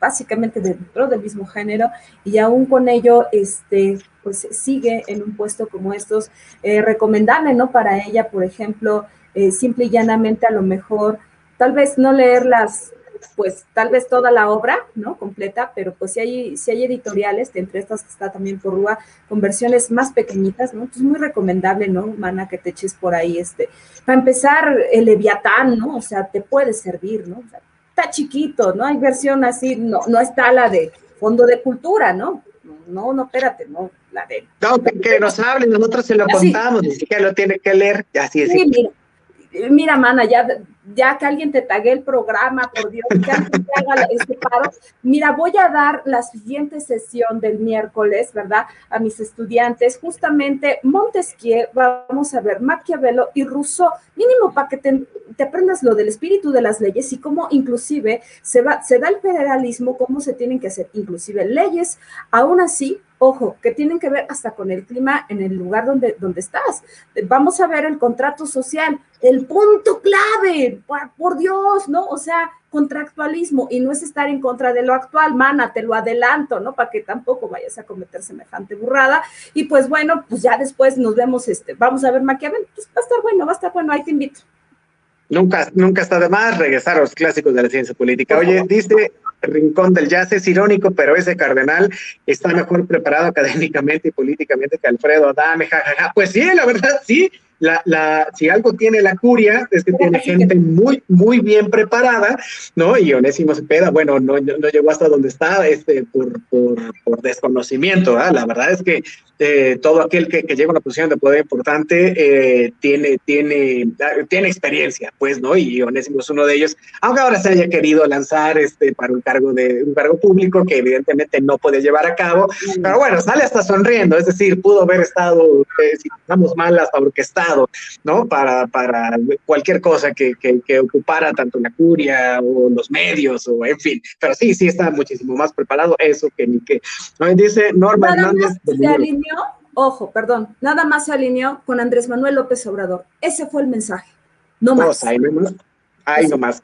básicamente dentro del mismo género, y aún con ello, este, pues sigue en un puesto como estos, eh, recomendable, ¿no? Para ella, por ejemplo, eh, simple y llanamente a lo mejor, tal vez no leer las, pues tal vez toda la obra, ¿no? Completa, pero pues si hay, si hay editoriales, entre estas que está también por Rúa, con versiones más pequeñitas, ¿no? Entonces muy recomendable, ¿no, Mana, que te eches por ahí, este, para empezar, el Leviatán, ¿no? O sea, te puede servir, ¿no? O sea, está chiquito, ¿no? Hay versión así, no, no está la de Fondo de Cultura, ¿no? No, no, espérate, no, la de... No, que nos hablen, nosotros se lo así, contamos, ni que lo tiene que leer, así es. Sí, mira, mira, mana, ya, ya que alguien te tague el programa, por Dios, que alguien te haga este paro. Mira, voy a dar la siguiente sesión del miércoles, ¿verdad? A mis estudiantes, justamente Montesquieu, vamos a ver, Maquiavelo y Rousseau, mínimo para que te, aprendas lo del espíritu de las leyes y cómo inclusive se, va, se da el federalismo, cómo se tienen que hacer inclusive leyes, aún así, ojo, que tienen que ver hasta con el clima en el lugar donde, donde estás. Vamos a ver el contrato social, el punto clave, por, Dios, ¿no? O sea, contractualismo y no es estar en contra de lo actual, mana, te lo adelanto, ¿no? Para que tampoco vayas a cometer semejante burrada. Y pues bueno, pues ya después nos vemos, este, vamos a ver Maquiavel, pues va a estar bueno, va a estar bueno, ahí te invito. Nunca, nunca está de más regresar a los clásicos de la ciencia política. Oye, dice Rincón del Jazz, es irónico, pero ese cardenal está mejor preparado académicamente y políticamente que Alfredo Adame, jajaja. Pues sí, la verdad, sí, la, la, si algo tiene la curia, es que tiene gente muy, muy bien preparada, ¿no? Y Onésimo Cepeda, bueno, no, no llegó hasta donde está este, por, por, por desconocimiento, ¿ah? La verdad es que eh, todo aquel que, que, llega a una posición de poder importante eh, tiene, tiene, tiene experiencia, pues, ¿no? Y Onésimo es uno de ellos, aunque ahora se haya querido lanzar este, para un cargo, de, un cargo público que evidentemente no puede llevar a cabo, pero bueno, sale hasta sonriendo, es decir, pudo haber estado, eh, si estamos mal, hasta ¿no? Para, para cualquier cosa que, que, ocupara tanto la curia o los medios, o en fin. Pero sí, sí está muchísimo más preparado eso que ni que. Dice Norma Hernández. Se alineó, ojo, perdón, nada más se alineó con Andrés Manuel López Obrador. Ese fue el mensaje. No más. Ay, nomás.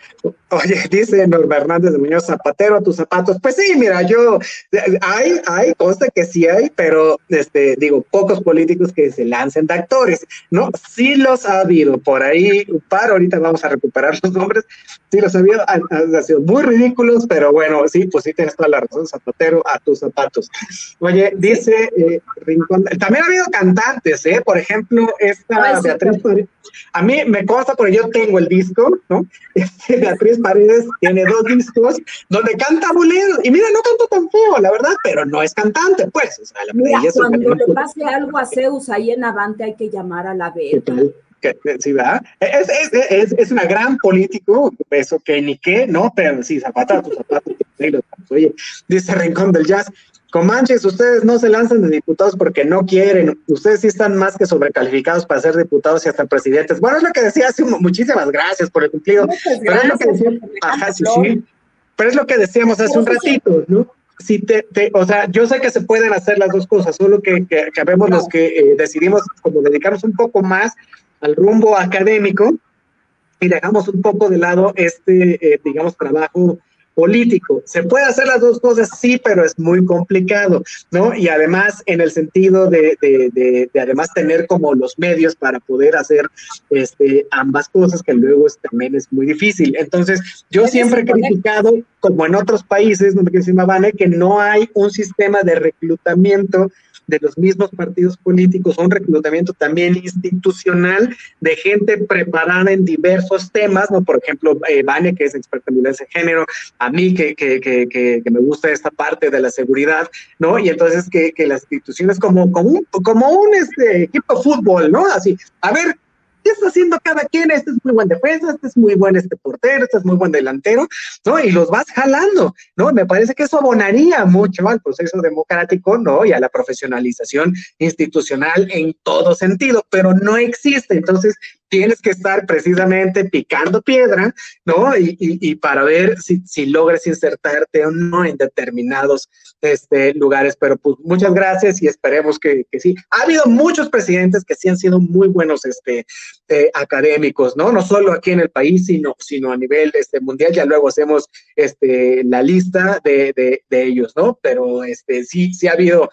Oye, dice Norma Hernández de Muñoz, zapatero a tus zapatos. Pues sí, mira, yo, hay, hay, consta que sí hay, pero, este, digo, pocos políticos que se lancen de actores, ¿no? Sí los ha habido, por ahí, un par, ahorita vamos a recuperar los nombres, sí los ha habido, han, sido muy ridículos, pero bueno, sí, pues sí tienes toda la razón, zapatero a tus zapatos. Oye, dice eh, Rincón, también ha habido cantantes, ¿eh? Por ejemplo, esta Beatriz a mí me consta porque yo tengo el disco, ¿no? <laughs> Este, Beatriz Paredes tiene dos discos donde canta boleros. Y mira, no canta tan feo, la verdad, pero no es cantante, pues. O sea, la mira, cuando le pase algo a Zeus ahí en Avante hay que llamar a la vez. Sí, ¿verdad? Es, es, es, es, una gran político, eso que ni qué, ¿no? Pero sí, zapata tu zapato, oye, dice Rincón del Jazz, Comanches, ustedes no se lanzan de diputados porque no quieren. Ustedes sí están más que sobrecalificados para ser diputados y hasta presidentes. Bueno, es lo que decía hace muchísimas gracias por el cumplido. pero es lo que decíamos, ajá, sí, sí. Pero es lo que decíamos hace un ratito, ¿no? Si te, o sea, yo sé que se pueden hacer las dos cosas, solo que, que, vemos los que eh, decidimos como dedicarnos un poco más al rumbo académico y dejamos un poco de lado este, eh, digamos, trabajo político. Se puede hacer las dos cosas, sí, pero es muy complicado, ¿no? Y además, en el sentido de, de, de, además tener como los medios para poder hacer este, ambas cosas, que luego también es muy difícil. Entonces, yo siempre he criticado, como en otros países, donde que no hay un sistema de reclutamiento de los mismos partidos políticos, un reclutamiento también institucional de gente preparada en diversos temas, ¿no? Por ejemplo, eh, que es experta en violencia de género, a mí que, que, que, que, me gusta esta parte de la seguridad, ¿no? Y entonces que las instituciones como, como un, como un este, equipo de fútbol, ¿no? Así, a ver, ¿qué está haciendo cada quien? Este es muy buen defensa, este es muy buen este portero, este es muy buen delantero, ¿no? Y los vas jalando, ¿no? Me parece que eso abonaría mucho al proceso democrático, ¿no? Y a la profesionalización institucional en todo sentido, pero no existe. Entonces, tienes que estar precisamente picando piedra, ¿no? Y, y, para ver si, si, logras insertarte o no en determinados este, lugares. Pero pues muchas gracias y esperemos que, sí. Ha habido muchos presidentes que sí han sido muy buenos este, eh, académicos, ¿no? No solo aquí en el país, sino, a nivel este, mundial. Ya luego hacemos este, la lista de, ellos, ¿no? Pero sí, sí ha habido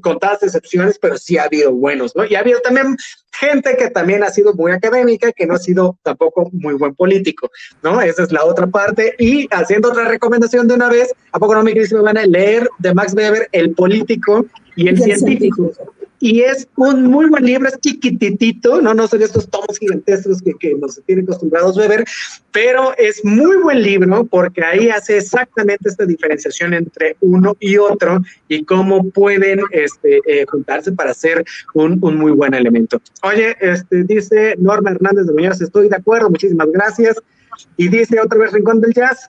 contadas excepciones, pero sí ha habido buenos, ¿no? Y ha habido también gente que también ha sido muy académica, que no ha sido tampoco muy buen político, ¿no? Esa es la otra parte. Y haciendo otra recomendación de una vez, ¿a poco no, mi querido van a leer de Max Weber, El político y el, científico? Y es un muy buen libro, es chiquititito, no, no son estos tomos gigantescos que, que nos tienen acostumbrados a ver, pero es muy buen libro porque ahí hace exactamente esta diferenciación entre uno y otro y cómo pueden este, eh, juntarse para hacer un, un, muy buen elemento. Oye, este, dice Norma Hernández de Muñoz, estoy de acuerdo, muchísimas gracias. Y dice otra vez Rincón del Jazz,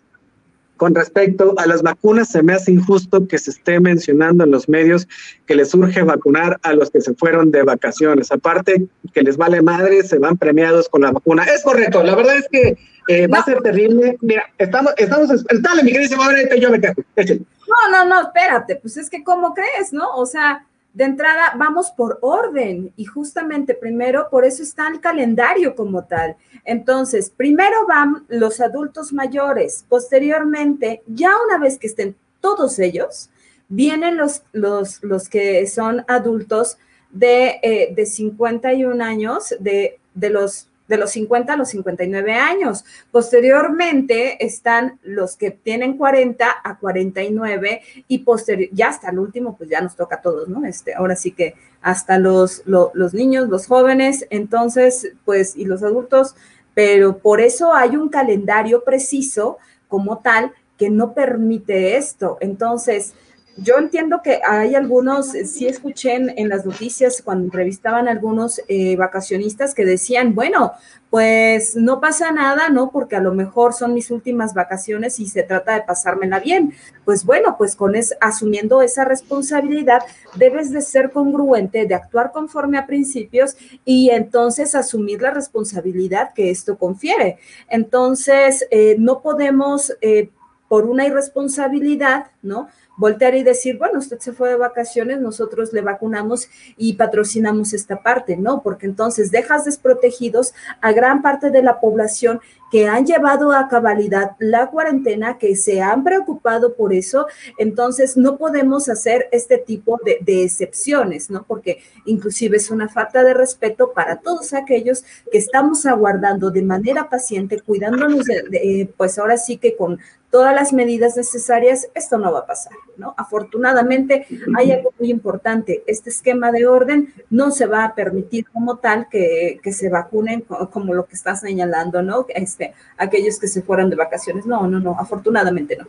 con respecto a las vacunas, se me hace injusto que se esté mencionando en los medios que les urge vacunar a los que se fueron de vacaciones. Aparte, que les vale madre, se van premiados con la vacuna. Es correcto, la verdad es que eh, va a ser terrible. Mira, estamos, estamos, dale, mi querido ahorita yo me quedo. No, No, no, no, espérate, pues es que ¿cómo crees, no? O sea, de entrada vamos por orden y justamente primero por eso está el calendario como tal. Entonces, primero van los adultos mayores, posteriormente, ya una vez que estén todos ellos, vienen los, los, los que son adultos de, eh, de 51 años, de, de los de los 50 a los 59 años. Posteriormente están los que tienen 40 a 49 y posterior, ya hasta el último, pues ya nos toca a todos, ¿no? Este, ahora sí que hasta los, los niños, los jóvenes, entonces, pues, y los adultos, pero por eso hay un calendario preciso como tal que no permite esto. Entonces, yo entiendo que hay algunos, eh, sí escuché en, las noticias cuando entrevistaban a algunos eh, vacacionistas que decían, bueno, pues no pasa nada, ¿no? Porque a lo mejor son mis últimas vacaciones y se trata de pasármela bien. Pues bueno, pues con es, asumiendo esa responsabilidad, debes de ser congruente, de actuar conforme a principios y entonces asumir la responsabilidad que esto confiere. Entonces, eh, no podemos, por una irresponsabilidad, ¿no? Voltear y decir, bueno, usted se fue de vacaciones, nosotros le vacunamos y patrocinamos esta parte, ¿no? Porque entonces dejas desprotegidos a gran parte de la población que han llevado a cabalidad la cuarentena, que se han preocupado por eso, entonces no podemos hacer este tipo de, excepciones, ¿no? Porque inclusive es una falta de respeto para todos aquellos que estamos aguardando de manera paciente, cuidándonos, de, pues ahora sí que con todas las medidas necesarias, esto no va a pasar, ¿no? Afortunadamente hay algo muy importante, este esquema de orden no se va a permitir como tal que, que se vacunen como lo que está señalando, ¿no? Este, aquellos que se fueran de vacaciones, no, no, no, afortunadamente no.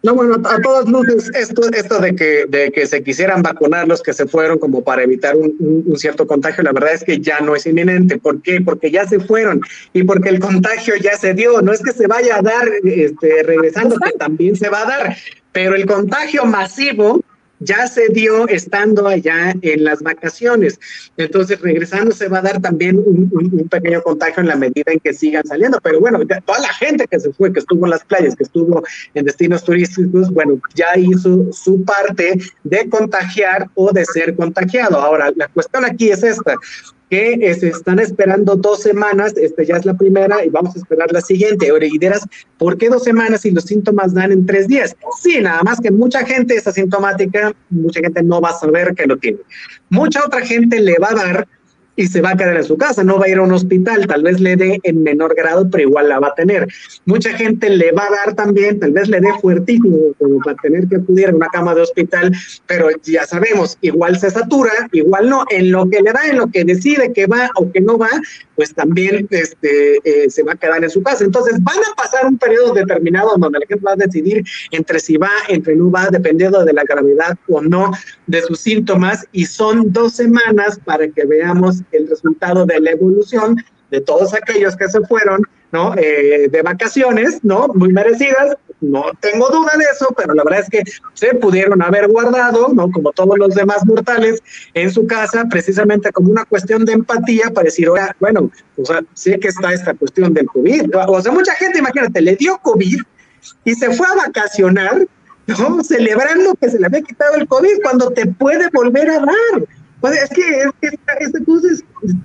No, bueno, a todas luces, esto, esto de, que, de que se quisieran vacunar los que se fueron como para evitar un, un, cierto contagio, la verdad es que ya no es inminente. ¿Por qué? Porque ya se fueron y porque el contagio ya se dio. No es que se vaya a dar este, regresando, que también se va a dar, pero el contagio masivo ya se dio estando allá en las vacaciones. Entonces, regresando se va a dar también un, pequeño contagio en la medida en que sigan saliendo. Pero bueno, toda la gente que se fue, que estuvo en las playas, que estuvo en destinos turísticos, bueno, ya hizo su parte de contagiar o de ser contagiado. Ahora, la cuestión aquí es esta que se están esperando dos semanas, esta ya es la primera y vamos a esperar la siguiente. Oreguideras, ¿por qué dos semanas si los síntomas dan en tres días? Sí, nada más que mucha gente es asintomática, mucha gente no va a saber que lo tiene. Mucha otra gente le va a dar y se va a quedar en su casa, no va a ir a un hospital, tal vez le dé en menor grado, pero igual la va a tener. Mucha gente le va a dar también, tal vez le dé fuertísimo, como para tener que acudir a una cama de hospital, pero ya sabemos, igual se satura, igual no, en lo que le da, en lo que decide que va o que no va, pues también este, eh, se va a quedar en su casa. Entonces van a pasar un periodo determinado donde la gente va a decidir entre si va, entre no va, dependiendo de la gravedad o no de sus síntomas, y son dos semanas para que veamos el resultado de la evolución de todos aquellos que se fueron, ¿no? Eh, de vacaciones, ¿no? Muy merecidas, no tengo duda de eso, pero la verdad es que se pudieron haber guardado, ¿no? Como todos los demás mortales, en su casa, precisamente como una cuestión de empatía para decir, bueno, o sea, sé que está esta cuestión del COVID. O sea, mucha gente, imagínate, le dio COVID y se fue a vacacionar, ¿no? Celebrando que se le había quitado el COVID cuando te puede volver a dar. Pues es que, es que esta, cosa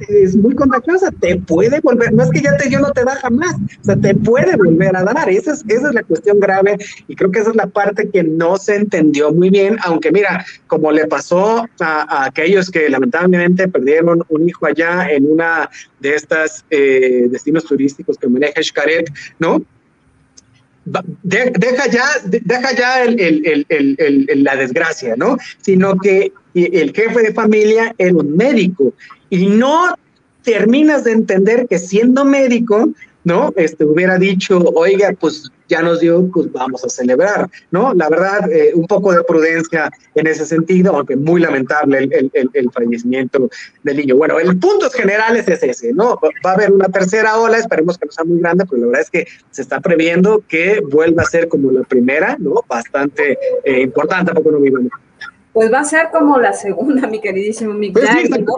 es, muy contagiosa, te puede volver, no es que ya te yo no te da jamás, o sea, te puede volver a dar, esa es, esa es la cuestión grave y creo que esa es la parte que no se entendió muy bien, aunque mira, como le pasó a, aquellos que lamentablemente perdieron un hijo allá en una de estas eh, destinos turísticos que maneja Xcaret, ¿no? deja ya, deja ya el, la desgracia, ¿no? Sino que el jefe de familia era un médico y no terminas de entender que siendo médico, ¿no? Este hubiera dicho, oiga, pues ya nos dio, pues vamos a celebrar, ¿no? La verdad, eh, un poco de prudencia en ese sentido, aunque muy lamentable el, el, el, fallecimiento del niño. Bueno, el punto general es ese, ¿no? Va a haber una tercera ola, esperemos que no sea muy grande, pero la verdad es que se está previendo que vuelva a ser como la primera, ¿no? Bastante eh, importante, poco no. Pues va a ser como la segunda, <laughs> mi queridísimo Miguel, pues ¿no?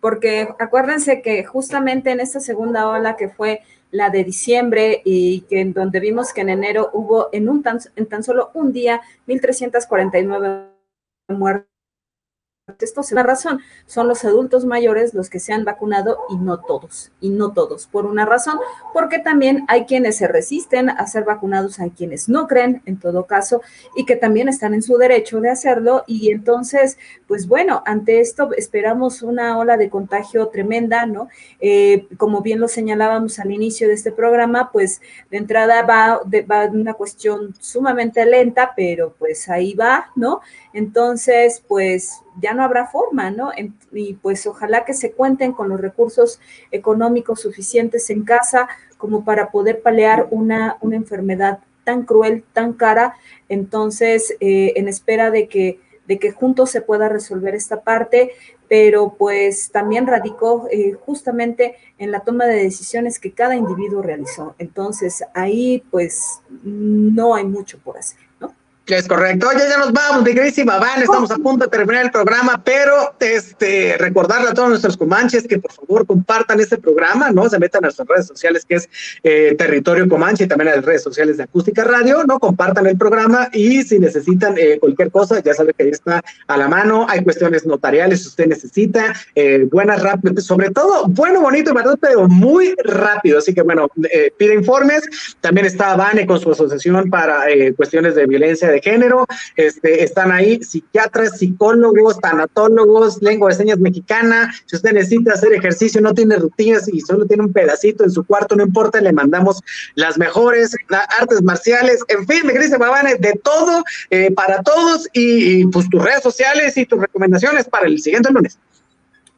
porque acuérdense que justamente en esta segunda ola que fue la de diciembre y que en donde vimos que en enero hubo en un tan, en tan solo un día 1349 muertes esto es la razón. Son los adultos mayores los que se han vacunado y no todos, y no todos, por una razón, porque también hay quienes se resisten a ser vacunados, hay quienes no creen, en todo caso, y que también están en su derecho de hacerlo. Y entonces, pues bueno, ante esto esperamos una ola de contagio tremenda, ¿no? Eh, como bien lo señalábamos al inicio de este programa, pues de entrada va, va una cuestión sumamente lenta, pero pues ahí va, ¿no? Entonces, pues ya no habrá forma, ¿no? Y pues ojalá que se cuenten con los recursos económicos suficientes en casa como para poder paliar una, una enfermedad tan cruel, tan cara. Entonces, eh, en espera de que, de que juntos se pueda resolver esta parte, pero pues también radicó eh, justamente en la toma de decisiones que cada individuo realizó. Entonces, ahí pues no hay mucho por hacer. Es correcto. Oye, ya nos vamos, mi queridísima Van, estamos a punto de terminar el programa, pero este, recordarle a todos nuestros comanches que por favor compartan este programa, ¿no? Se metan a nuestras redes sociales, que es eh, Territorio Comanche, y también a las redes sociales de Acústica Radio, ¿no? Compartan el programa y si necesitan eh, cualquier cosa, ya saben que ahí está a la mano. Hay cuestiones notariales si usted necesita, eh, buenas, rápido, sobre todo, bueno, bonito y barato, pero muy rápido. Así que bueno, eh, pide informes. También está Vane con su asociación para cuestiones de violencia género, este, están ahí psiquiatras, psicólogos, tanatólogos, lengua de señas mexicana, si usted necesita hacer ejercicio, no tiene rutinas y solo tiene un pedacito en su cuarto, no importa, le mandamos las mejores artes marciales, en fin, me dice Babane, de todo, eh, para todos y, y pues tus redes sociales y tus recomendaciones para el siguiente lunes.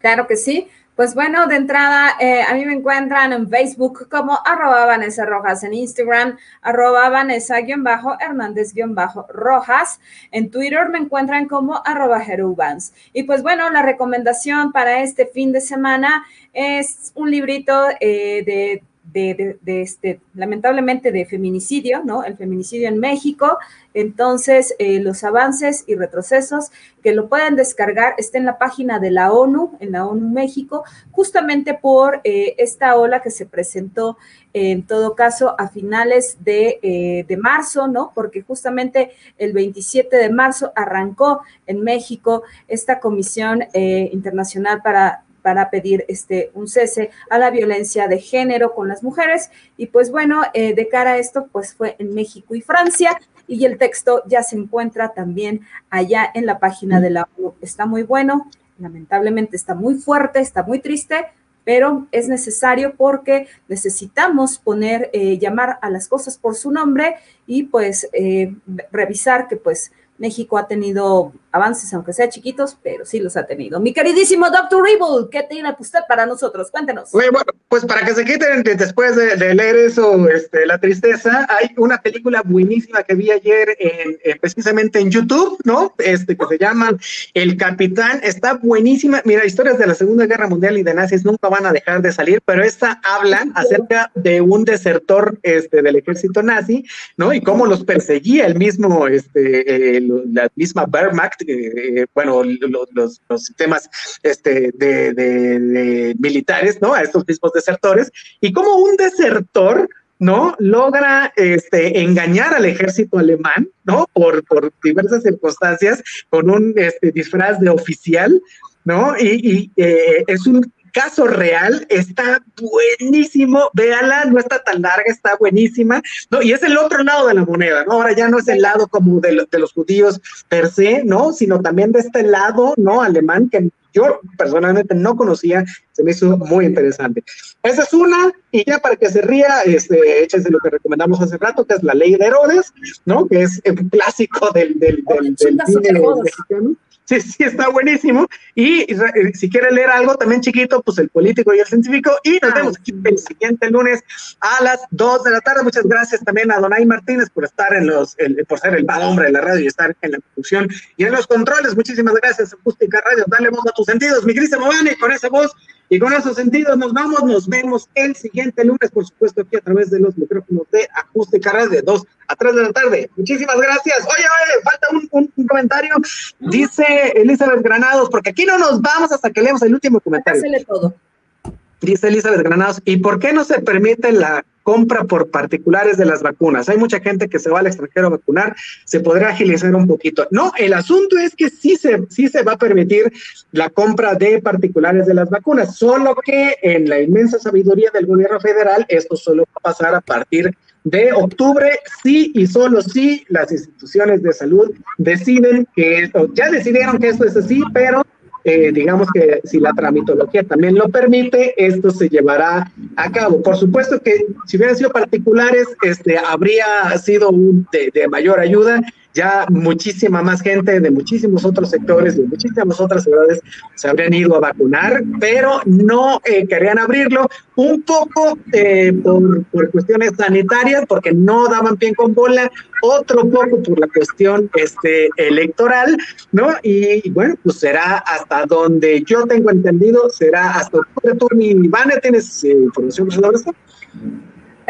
Claro que sí. Pues bueno, de entrada, eh, a mí me encuentran en Facebook como arroba Vanessa Rojas, en Instagram arroba Vanessa-Hernández-Rojas, en Twitter me encuentran como arroba Jerubans. Y pues bueno, la recomendación para este fin de semana es un librito eh, de de, este, lamentablemente, de feminicidio, ¿no? El feminicidio en México. Entonces, eh, los avances y retrocesos que lo pueden descargar está en la página de la ONU, en la ONU México, justamente por eh, esta ola que se presentó en todo caso a finales de, eh, de, marzo, ¿no? Porque justamente el 27 de marzo arrancó en México esta Comisión Internacional para para pedir este, un cese a la violencia de género con las mujeres. Y pues bueno, eh, de cara a esto, pues fue en México y Francia y el texto ya se encuentra también allá en la página de la ONU. Está muy bueno, lamentablemente está muy fuerte, está muy triste, pero es necesario porque necesitamos poner, eh, llamar a las cosas por su nombre y pues eh, revisar que pues México ha tenido avances, aunque sea chiquitos, pero sí los ha tenido. Mi queridísimo Dr. Ribble, ¿qué tiene usted para nosotros? Cuéntenos. Bueno, pues para que se quiten después de, leer eso, este, la tristeza, hay una película buenísima que vi ayer en, precisamente en YouTube, ¿no? Este, que se llama El Capitán, está buenísima. Mira, historias de la Segunda Guerra Mundial y de nazis nunca van a dejar de salir, pero esta habla acerca de un desertor este, del ejército nazi, ¿no? Y cómo los perseguía el mismo, este, la misma Wehrmacht, eh, bueno, los, sistemas este, de, militares, ¿no? A estos mismos desertores, y como un desertor, ¿no? Logra este, engañar al ejército alemán, ¿no? Por, por diversas circunstancias, con un este, disfraz de oficial, ¿no? Y, eh, es un caso real, está buenísimo, véala, no está tan larga, está buenísima, ¿no? Y es el otro lado de la moneda, ¿no? Ahora ya no es el lado como de, de los judíos per se, ¿no? Sino también de este lado, ¿no? Alemán que yo personalmente no conocía, se me hizo muy interesante. Esa es una, y ya para que se ría, este, échense lo que recomendamos hace rato, que es La Ley de Herodes, ¿no? Que es un clásico del, del, del, del cine mexicano. Sí, sí, está buenísimo. Y, si quiere leer algo también chiquito, pues el político y el científico. Y nos vemos aquí el siguiente lunes a las 2 de la tarde. Muchas gracias también a Donay Martínez por estar en los, por ser el mal hombre de la radio y estar en la producción y en los controles. Muchísimas gracias, Acústica Radio. Dale voz a tus sentidos, mi Cristian Movani, con esa voz y con esos sentidos nos vamos. Nos vemos el siguiente lunes, por supuesto, aquí a través de los micrófonos de Acústica Radio de 2 a 3 de la tarde. Muchísimas gracias. Oye, oye, falta un, un comentario. Dice Elizabeth Granados, porque aquí no nos vamos hasta que leemos el último comentario. todo. Dice Elizabeth Granados, ¿y por qué no se permite la compra por particulares de las vacunas? Hay mucha gente que se va al extranjero a vacunar, se podrá agilizar un poquito. No, el asunto es que sí se, sí se va a permitir la compra de particulares de las vacunas, solo que en la inmensa sabiduría del gobierno federal, esto solo va a pasar a partir de octubre, sí y solo si las instituciones de salud deciden que, ya decidieron que esto es así, pero eh, digamos que si la tramitología también lo permite, esto se llevará a cabo. Por supuesto que si hubieran sido particulares, este, habría sido de, de mayor ayuda ya muchísima más gente de muchísimos otros sectores, de muchísimas otras ciudades se habrían ido a vacunar, pero no eh, querían abrirlo, un poco eh, por, por, cuestiones sanitarias, porque no daban pie con bola, otro poco por la cuestión este, electoral, ¿no? Y, bueno, pues será hasta donde yo tengo entendido, será hasta octubre. Tú, ni Ivana, ¿tienes eh, información sobre esto?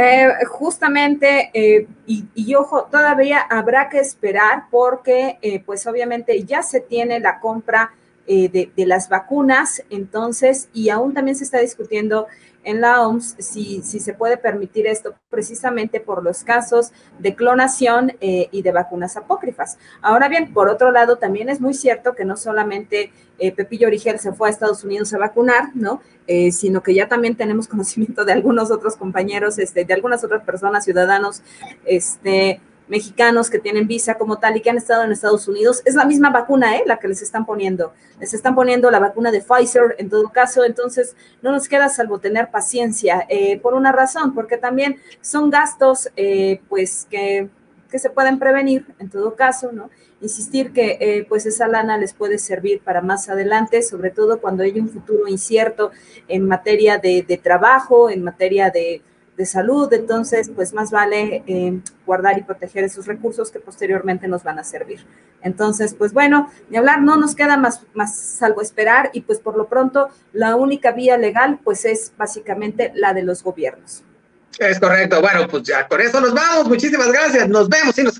Eh, justamente, eh, y, y, ojo, todavía habrá que esperar porque, eh, pues obviamente ya se tiene la compra de, de, las vacunas, entonces, y aún también se está discutiendo en la OMS si, si se puede permitir esto precisamente por los casos de clonación eh, y de vacunas apócrifas. Ahora bien, por otro lado, también es muy cierto que no solamente eh, Pepillo Origel se fue a Estados Unidos a vacunar, ¿no? Eh, sino que ya también tenemos <laughs> conocimiento de algunos otros compañeros, este, de algunas otras personas, ciudadanos, este, mexicanos que tienen visa como tal y que han estado en Estados Unidos, es la misma vacuna, ¿eh? La que les están poniendo. Les están poniendo la vacuna de Pfizer en todo caso, entonces no nos queda salvo tener paciencia eh, por una razón, porque también son gastos, eh, pues, que, que, se pueden prevenir en todo caso, ¿no? Insistir que, eh, pues, esa lana les puede servir para más adelante, sobre todo cuando hay un futuro incierto en materia de, de trabajo, en materia de de salud, entonces pues más vale eh, guardar y proteger esos recursos que posteriormente nos van a servir. Entonces, pues bueno, ni hablar, no nos queda más, más salvo esperar y pues por lo pronto la única vía legal pues es básicamente la de los gobiernos. Es correcto, bueno, pues ya con eso nos vamos, muchísimas gracias, nos vemos y nos